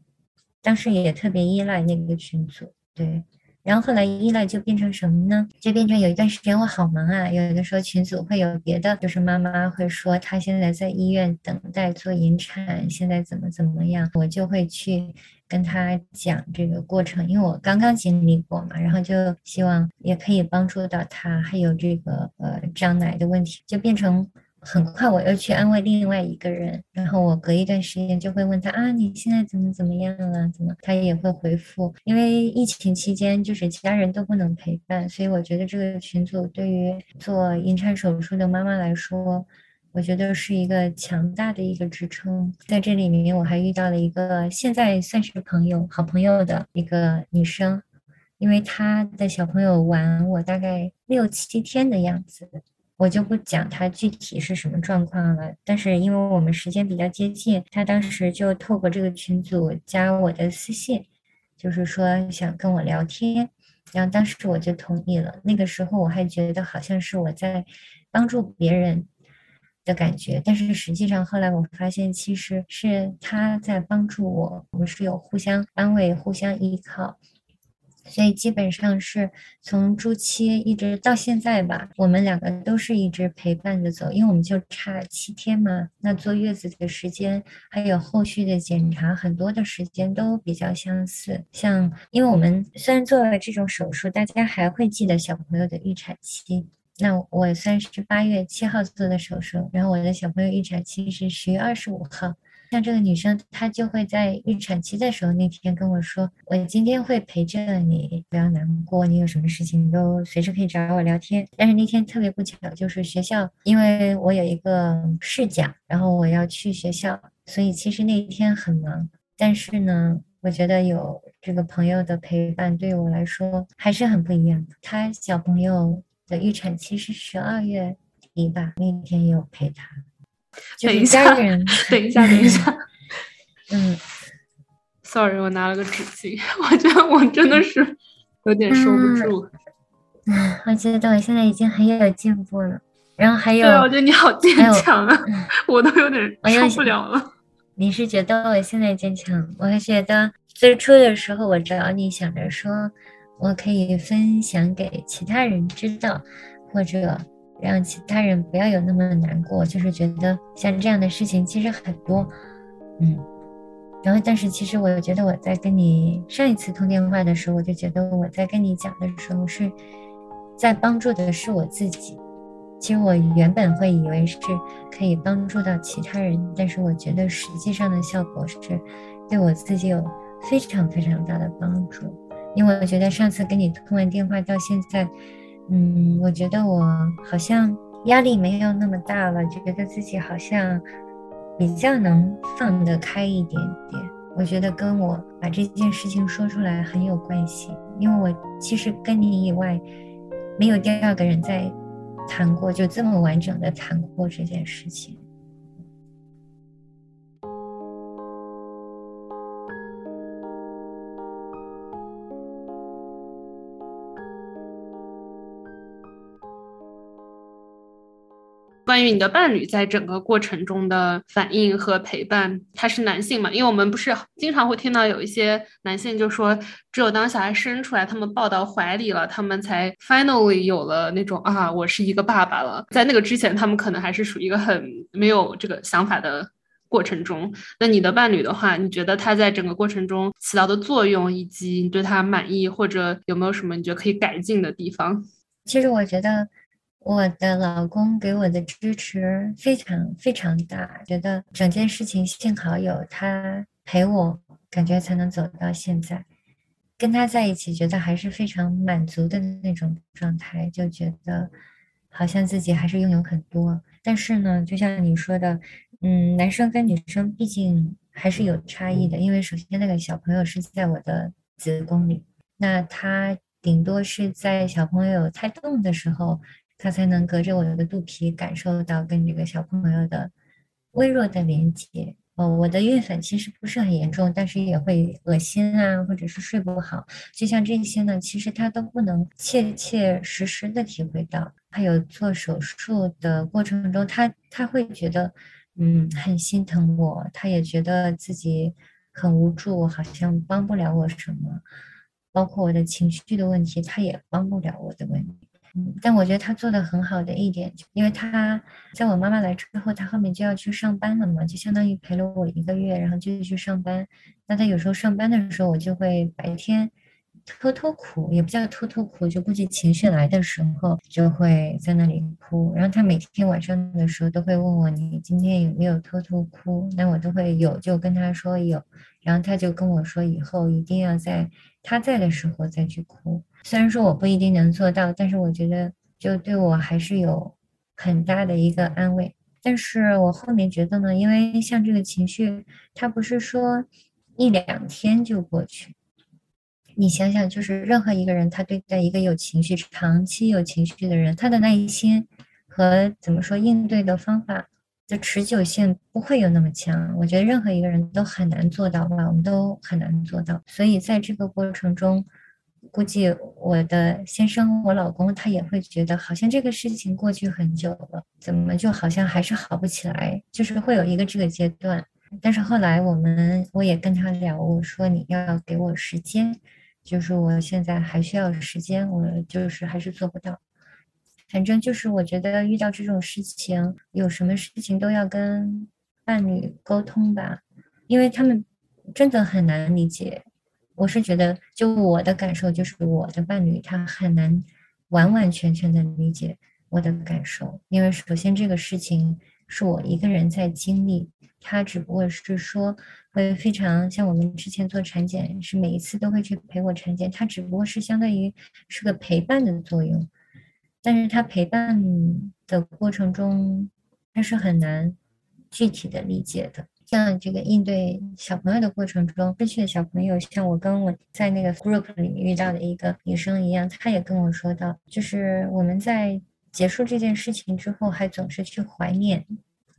当时也特别依赖那个群组，对。然后后来依赖就变成什么呢？就变成有一段时间我好忙啊，有的时候群组会有别的，就是妈妈会说她现在在医院等待做引产，现在怎么怎么样，我就会去跟她讲这个过程，因为我刚刚经历过嘛，然后就希望也可以帮助到她，还有这个呃胀奶的问题，就变成。很快我又去安慰另外一个人，然后我隔一段时间就会问他啊，你现在怎么怎么样了？怎么？他也会回复。因为疫情期间就是家人都不能陪伴，所以我觉得这个群组对于做引产手术的妈妈来说，我觉得是一个强大的一个支撑。在这里面我还遇到了一个现在算是朋友、好朋友的一个女生，因为她的小朋友玩我大概六七天的样子。我就不讲他具体是什么状况了，但是因为我们时间比较接近，他当时就透过这个群组加我的私信，就是说想跟我聊天，然后当时我就同意了。那个时候我还觉得好像是我在帮助别人的感觉，但是实际上后来我发现其实是他在帮助我，我们是有互相安慰、互相依靠。所以基本上是从初期一直到现在吧，我们两个都是一直陪伴着走，因为我们就差七天嘛。那坐月子的时间，还有后续的检查，很多的时间都比较相似。像，因为我们虽然做了这种手术，大家还会记得小朋友的预产期。那我算是八月七号做的手术，然后我的小朋友预产期是十月二十五号。像这个女生，她就会在预产期的时候那天跟我说：“我今天会陪着你，不要难过，你有什么事情都随时可以找我聊天。”但是那天特别不巧，就是学校，因为我有一个试讲，然后我要去学校，所以其实那一天很忙。但是呢，我觉得有这个朋友的陪伴，对我来说还是很不一样的。他小朋友的预产期是十二月底吧，那天也有陪她。
等一下，等一下，等一下。嗯，sorry，我拿了个纸巾，我觉得我真的是有点收不住。
嗯，我觉得我现在已经很有进步了。然后还有，
对，我觉得你好坚强啊，我都有点受不了了。
你是觉得我现在坚强？我还觉得最初的时候我找你想着说，我可以分享给其他人知道，或者。让其他人不要有那么难过，就是觉得像这样的事情其实很多，嗯，然后但是其实我觉得我在跟你上一次通电话的时候，我就觉得我在跟你讲的时候是在帮助的是我自己。其实我原本会以为是可以帮助到其他人，但是我觉得实际上的效果是对我自己有非常非常大的帮助，因为我觉得上次跟你通完电话到现在。嗯，我觉得我好像压力没有那么大了，觉得自己好像比较能放得开一点点。我觉得跟我把这件事情说出来很有关系，因为我其实跟你以外没有第二个人在谈过，就这么完整的谈过这件事情。
关于你的伴侣在整个过程中的反应和陪伴，他是男性嘛？因为我们不是经常会听到有一些男性就说，只有当小孩生出来，他们抱到怀里了，他们才 finally 有了那种啊，我是一个爸爸了。在那个之前，他们可能还是属于一个很没有这个想法的过程中。那你的伴侣的话，你觉得他在整个过程中起到的作用，以及你对他满意，或者有没有什么你觉得可以改进的地方？
其实我觉得。我的老公给我的支持非常非常大，觉得整件事情幸好有他陪我，感觉才能走到现在。跟他在一起，觉得还是非常满足的那种状态，就觉得好像自己还是拥有很多。但是呢，就像你说的，嗯，男生跟女生毕竟还是有差异的，因为首先那个小朋友是在我的子宫里，那他顶多是在小朋友胎动的时候。他才能隔着我的肚皮感受到跟这个小朋友的微弱的连接，哦，我的孕粉其实不是很严重，但是也会恶心啊，或者是睡不好。就像这些呢，其实他都不能切切实实的体会到。还有做手术的过程中，他他会觉得，嗯，很心疼我，他也觉得自己很无助，好像帮不了我什么。包括我的情绪的问题，他也帮不了我的问题。但我觉得他做的很好的一点，因为他在我妈妈来之后，他后面就要去上班了嘛，就相当于陪了我一个月，然后就去上班。那他有时候上班的时候，我就会白天偷偷哭，也不叫偷偷哭，就估计情绪来的时候就会在那里哭。然后他每天晚上的时候都会问我，你今天有没有偷偷哭？那我都会有，就跟他说有。然后他就跟我说，以后一定要在他在的时候再去哭。虽然说我不一定能做到，但是我觉得就对我还是有很大的一个安慰。但是我后面觉得呢，因为像这个情绪，它不是说一两天就过去。你想想，就是任何一个人，他对待一个有情绪、长期有情绪的人，他的耐心和怎么说应对的方法。的持久性不会有那么强，我觉得任何一个人都很难做到吧，我们都很难做到。所以在这个过程中，估计我的先生、我老公他也会觉得，好像这个事情过去很久了，怎么就好像还是好不起来，就是会有一个这个阶段。但是后来我们我也跟他聊，我说你要给我时间，就是我现在还需要时间，我就是还是做不到。反正就是我觉得遇到这种事情，有什么事情都要跟伴侣沟通吧，因为他们真的很难理解。我是觉得，就我的感受，就是我的伴侣他很难完完全全的理解我的感受，因为首先这个事情是我一个人在经历，他只不过是说会非常像我们之前做产检，是每一次都会去陪我产检，他只不过是相当于是个陪伴的作用。但是他陪伴的过程中，他是很难具体的理解的。像这个应对小朋友的过程中，失去的小朋友，像我跟我在那个 group 里遇到的一个女生一样，她也跟我说到，就是我们在结束这件事情之后，还总是去怀念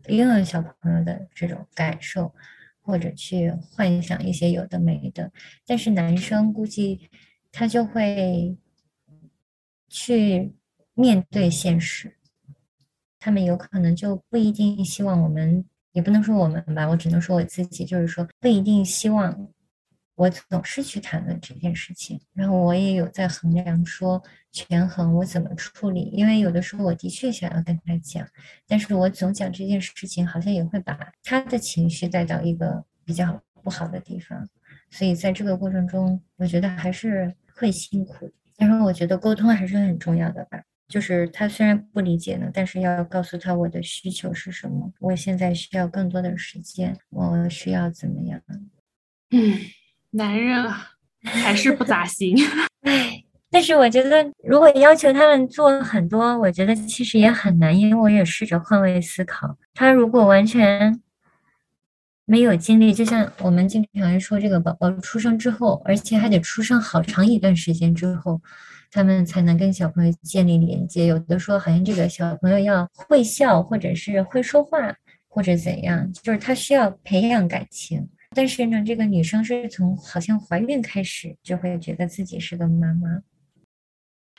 拥有小朋友的这种感受，或者去幻想一些有的没的。但是男生估计他就会去。面对现实，他们有可能就不一定希望我们，也不能说我们吧，我只能说我自己，就是说不一定希望我总是去谈论这件事情。然后我也有在衡量，说权衡我怎么处理，因为有的时候我的确想要跟他讲，但是我总讲这件事情，好像也会把他的情绪带到一个比较不好的地方，所以在这个过程中，我觉得还是会辛苦。但是我觉得沟通还是很重要的吧。就是他虽然不理解呢，但是要告诉他我的需求是什么。我现在需要更多的时间，我需要怎么样？
嗯，男人啊，还是不咋行。
唉，但是我觉得，如果要求他们做很多，我觉得其实也很难，因为我也试着换位思考。他如果完全没有经历，就像我们经常说，这个宝宝出生之后，而且还得出生好长一段时间之后。他们才能跟小朋友建立连接。有的说，好像这个小朋友要会笑，或者是会说话，或者怎样，就是他需要培养感情。但是呢，这个女生是从好像怀孕开始就会觉得自己是个妈妈。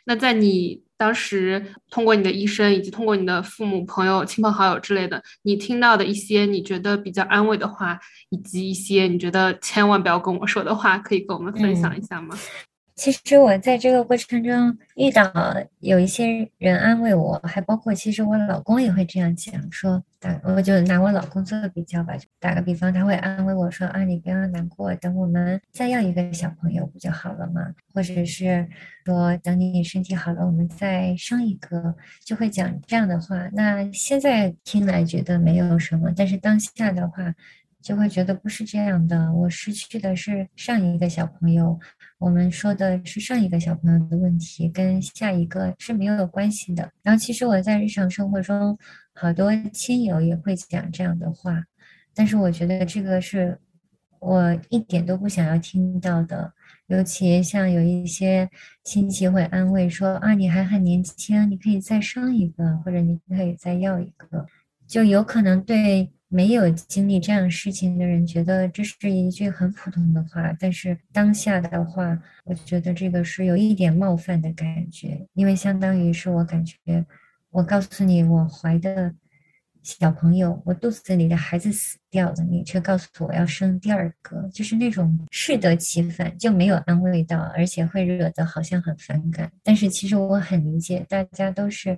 那在你当时通过你的医生，以及通过你的父母、朋友、亲朋好友之类的，你听到的一些你觉得比较安慰的话，以及一些你觉得千万不要跟我说的话，可以跟我们分享一下吗？
其实我在这个过程中遇到有一些人安慰我，还包括其实我老公也会这样讲说，打我就拿我老公做个比较吧，打个比方，他会安慰我说啊，你不要难过，等我们再要一个小朋友不就好了吗？或者是说等你身体好了，我们再生一个，就会讲这样的话。那现在听来觉得没有什么，但是当下的话。就会觉得不是这样的，我失去的是上一个小朋友，我们说的是上一个小朋友的问题，跟下一个是没有关系的。然后其实我在日常生活中，好多亲友也会讲这样的话，但是我觉得这个是我一点都不想要听到的。尤其像有一些亲戚会安慰说啊，你还很年轻，你可以再生一个，或者你可以再要一个。就有可能对没有经历这样事情的人觉得这是一句很普通的话，但是当下的话，我觉得这个是有一点冒犯的感觉，因为相当于是我感觉，我告诉你我怀的。小朋友，我肚子里的孩子死掉了，你却告诉我要生第二个，就是那种适得其反，就没有安慰到，而且会惹得好像很反感。但是其实我很理解，大家都是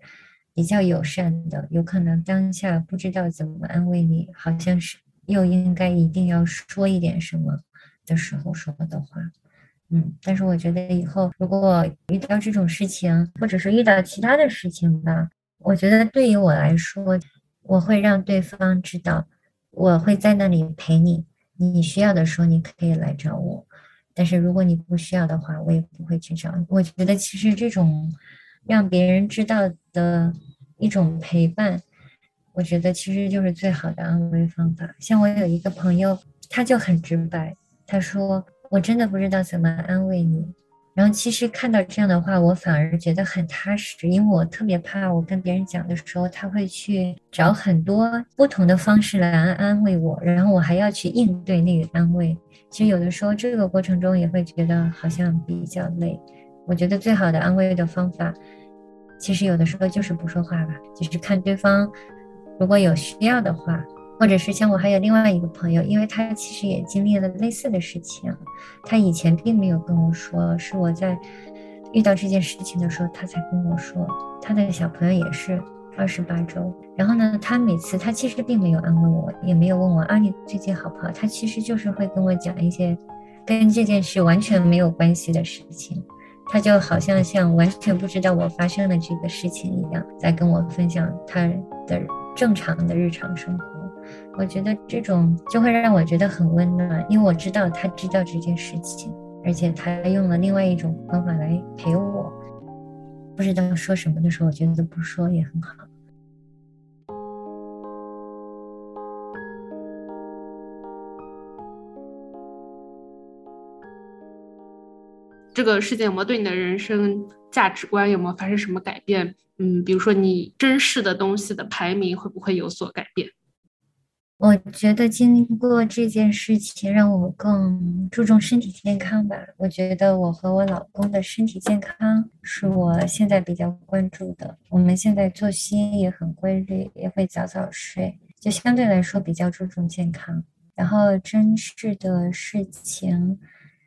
比较友善的，有可能当下不知道怎么安慰你，好像是又应该一定要说一点什么的时候说的话。嗯，但是我觉得以后如果遇到这种事情，或者是遇到其他的事情吧，我觉得对于我来说。我会让对方知道，我会在那里陪你。你需要的时候，你可以来找我。但是如果你不需要的话，我也不会去找。我觉得其实这种让别人知道的一种陪伴，我觉得其实就是最好的安慰方法。像我有一个朋友，他就很直白，他说：“我真的不知道怎么安慰你。”然后其实看到这样的话，我反而觉得很踏实，因为我特别怕我跟别人讲的时候，他会去找很多不同的方式来安慰我，然后我还要去应对那个安慰。其实有的时候这个过程中也会觉得好像比较累。我觉得最好的安慰的方法，其实有的时候就是不说话吧，就是看对方如果有需要的话。或者是像我还有另外一个朋友，因为他其实也经历了类似的事情，他以前并没有跟我说，是我在遇到这件事情的时候，他才跟我说。他的小朋友也是二十八周，然后呢，他每次他其实并没有安慰我，也没有问我啊你最近好不好，他其实就是会跟我讲一些跟这件事完全没有关系的事情，他就好像像完全不知道我发生了这个事情一样，在跟我分享他的正常的日常生活。我觉得这种就会让我觉得很温暖，因为我知道他知道这件事情，而且他用了另外一种方法来陪我。不知道说什么的时候，我觉得不说也很好。
这个事件有没有对你的人生价值观有没有发生什么改变？嗯，比如说你珍视的东西的排名会不会有所改变？
我觉得经过这件事情，让我更注重身体健康吧。我觉得我和我老公的身体健康是我现在比较关注的。我们现在作息也很规律，也会早早睡，就相对来说比较注重健康。然后真实的事情，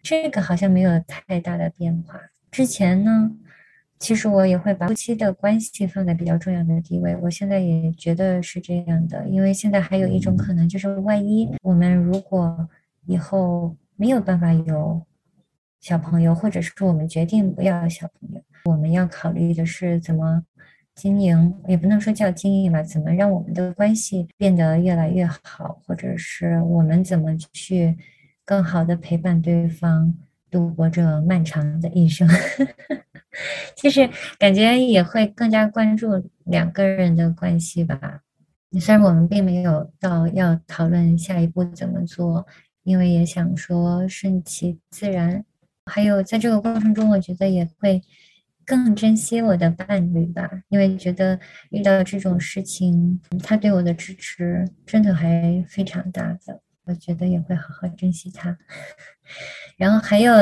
这个好像没有太大的变化。之前呢？其实我也会把夫妻的关系放在比较重要的地位，我现在也觉得是这样的，因为现在还有一种可能，就是万一我们如果以后没有办法有小朋友，或者是我们决定不要小朋友，我们要考虑的是怎么经营，也不能说叫经营吧，怎么让我们的关系变得越来越好，或者是我们怎么去更好的陪伴对方度过这漫长的一生。其实感觉也会更加关注两个人的关系吧。虽然我们并没有到要讨论下一步怎么做，因为也想说顺其自然。还有在这个过程中，我觉得也会更珍惜我的伴侣吧，因为觉得遇到这种事情，他对我的支持真的还非常大的。我觉得也会好好珍惜他。然后还有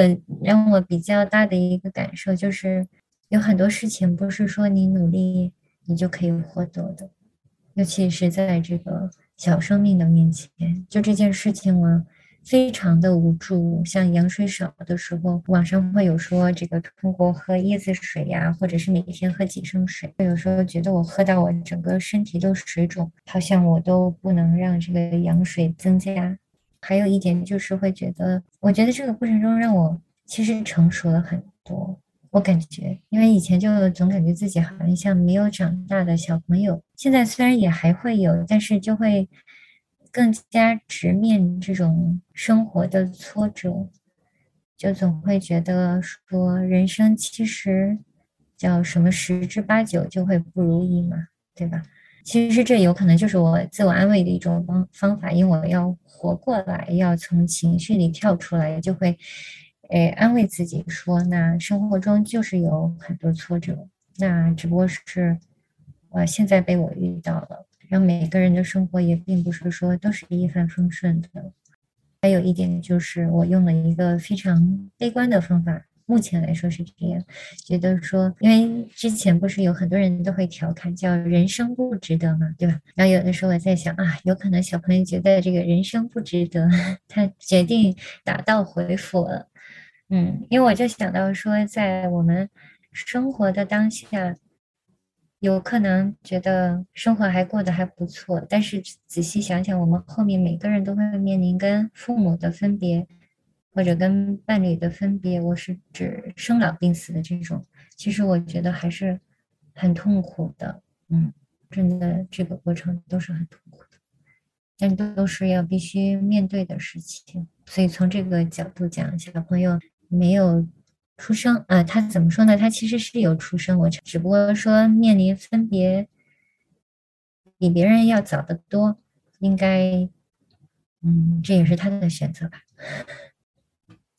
让我比较大的一个感受就是，有很多事情不是说你努力你就可以获得的，尤其是在这个小生命的面前。就这件事情，我非常的无助。像羊水少的时候，网上会有说这个通过喝椰子水呀，或者是每天喝几升水。有时候觉得我喝到我整个身体都水肿，好像我都不能让这个羊水增加。还有一点就是会觉得，我觉得这个过程中让我其实成熟了很多。我感觉，因为以前就总感觉自己好像像没有长大的小朋友，现在虽然也还会有，但是就会更加直面这种生活的挫折，就总会觉得说人生其实叫什么十之八九就会不如意嘛，对吧？其实这有可能就是我自我安慰的一种方方法，因为我要活过来，要从情绪里跳出来，就会，诶，安慰自己说，那生活中就是有很多挫折，那只不过是，我现在被我遇到了，然后每个人的生活也并不是说都是一帆风顺的。还有一点就是，我用了一个非常悲观的方法。目前来说是这样，觉得说，因为之前不是有很多人都会调侃叫“人生不值得”嘛，对吧？然后有的时候我在想啊，有可能小朋友觉得这个人生不值得，他决定打道回府了。嗯，因为我就想到说，在我们生活的当下，有可能觉得生活还过得还不错，但是仔细想想，我们后面每个人都会面临跟父母的分别。或者跟伴侣的分别，我是指生老病死的这种，其实我觉得还是很痛苦的，嗯，真的这个过程都是很痛苦的，但都是要必须面对的事情。所以从这个角度讲，小朋友没有出生啊，他怎么说呢？他其实是有出生，我只不过说面临分别比别人要早得多，应该，嗯，这也是他的选择吧。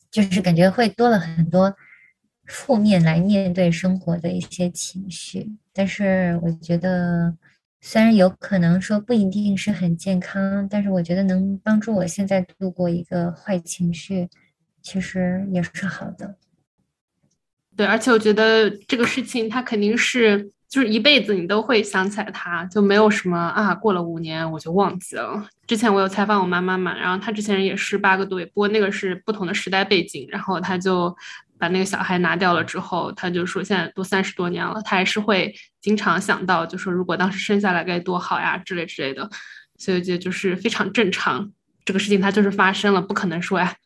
就是感觉会多了很多负面来面对生活的一些情绪，但是我觉得虽然有可能说不一定是很健康，但是我觉得能帮助我现在度过一个坏情绪，其实也是好的。
对，而且我觉得这个事情它肯定是。就是一辈子你都会想起来他，就没有什么啊，过了五年我就忘记了。之前我有采访我妈妈嘛，然后她之前也是八个多月，不过那个是不同的时代背景，然后她就把那个小孩拿掉了之后，她就说现在都三十多年了，她还是会经常想到，就说如果当时生下来该多好呀之类之类的，所以我觉得就是非常正常，这个事情它就是发生了，不可能说哎。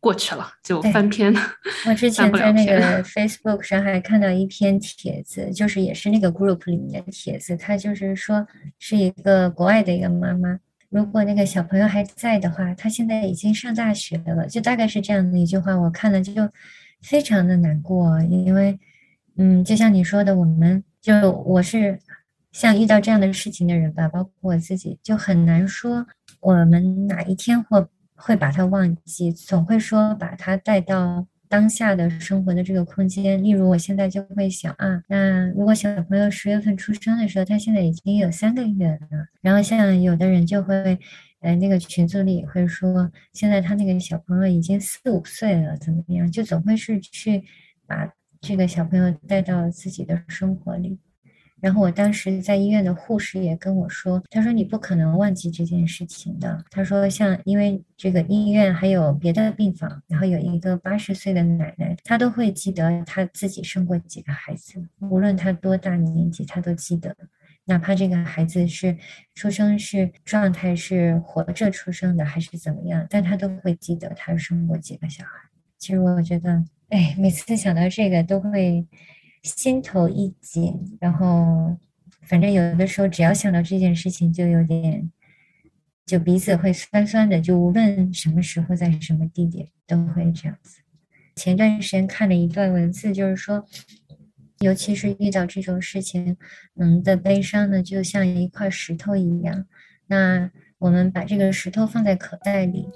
过去了就翻篇了。
我之前在那个 Facebook 上还看到一篇帖子，就是也是那个 group 里面的帖子，他就是说是一个国外的一个妈妈，如果那个小朋友还在的话，他现在已经上大学了，就大概是这样的一句话，我看了就非常的难过，因为嗯，就像你说的，我们就我是像遇到这样的事情的人吧，包括我自己，就很难说我们哪一天或。会把他忘记，总会说把他带到当下的生活的这个空间。例如，我现在就会想啊，那如果小朋友十月份出生的时候，他现在已经有三个月了。然后像有的人就会，呃，那个群组里会说，现在他那个小朋友已经四五岁了，怎么样？就总会是去把这个小朋友带到自己的生活里。然后我当时在医院的护士也跟我说，他说你不可能忘记这件事情的。他说像因为这个医院还有别的病房，然后有一个八十岁的奶奶，她都会记得她自己生过几个孩子，无论她多大年纪，她都记得，哪怕这个孩子是出生是状态是活着出生的还是怎么样，但她都会记得她生过几个小孩。其实我觉得，哎，每次想到这个都会。心头一紧，然后反正有的时候只要想到这件事情，就有点，就鼻子会酸酸的。就无论什么时候在什么地点都会这样子。前段时间看了一段文字，就是说，尤其是遇到这种事情，嗯的悲伤呢，就像一块石头一样。那我们把这个石头放在口袋里，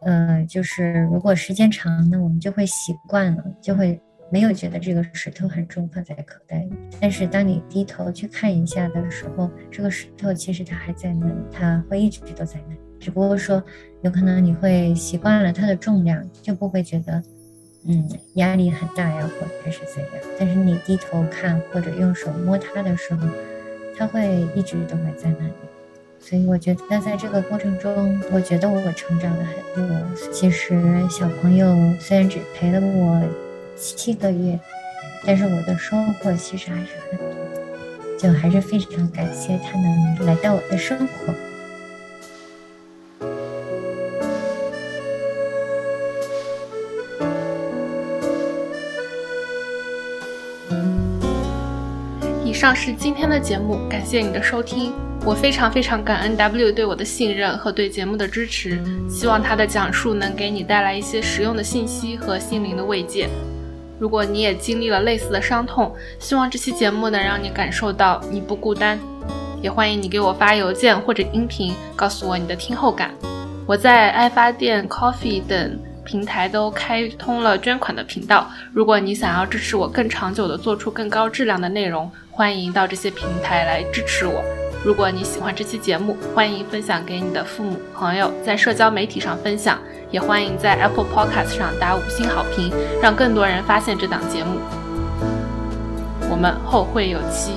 呃，就是如果时间长那，我们就会习惯了，就会。没有觉得这个石头很重，放在口袋里。但是当你低头去看一下的时候，这个石头其实它还在那里，它会一直都在那里。只不过说，有可能你会习惯了它的重量，就不会觉得，嗯，压力很大呀，或者是怎样。但是你低头看或者用手摸它的时候，它会一直都会在那里。所以我觉得在这个过程中，我觉得我成长了很多。其实小朋友虽然只陪了我。七个月，但是我的收获其实还是很多，就还是非常感谢他能来到我的生活。
以上是今天的节目，感谢你的收听，我非常非常感恩 W 对我的信任和对节目的支持，希望他的讲述能给你带来一些实用的信息和心灵的慰藉。如果你也经历了类似的伤痛，希望这期节目能让你感受到你不孤单。也欢迎你给我发邮件或者音频，告诉我你的听后感。我在爱发电、Coffee 等平台都开通了捐款的频道。如果你想要支持我更长久的做出更高质量的内容，欢迎到这些平台来支持我。如果你喜欢这期节目，欢迎分享给你的父母、朋友，在社交媒体上分享，也欢迎在 Apple Podcast 上打五星好评，让更多人发现这档节目。我们后会有期。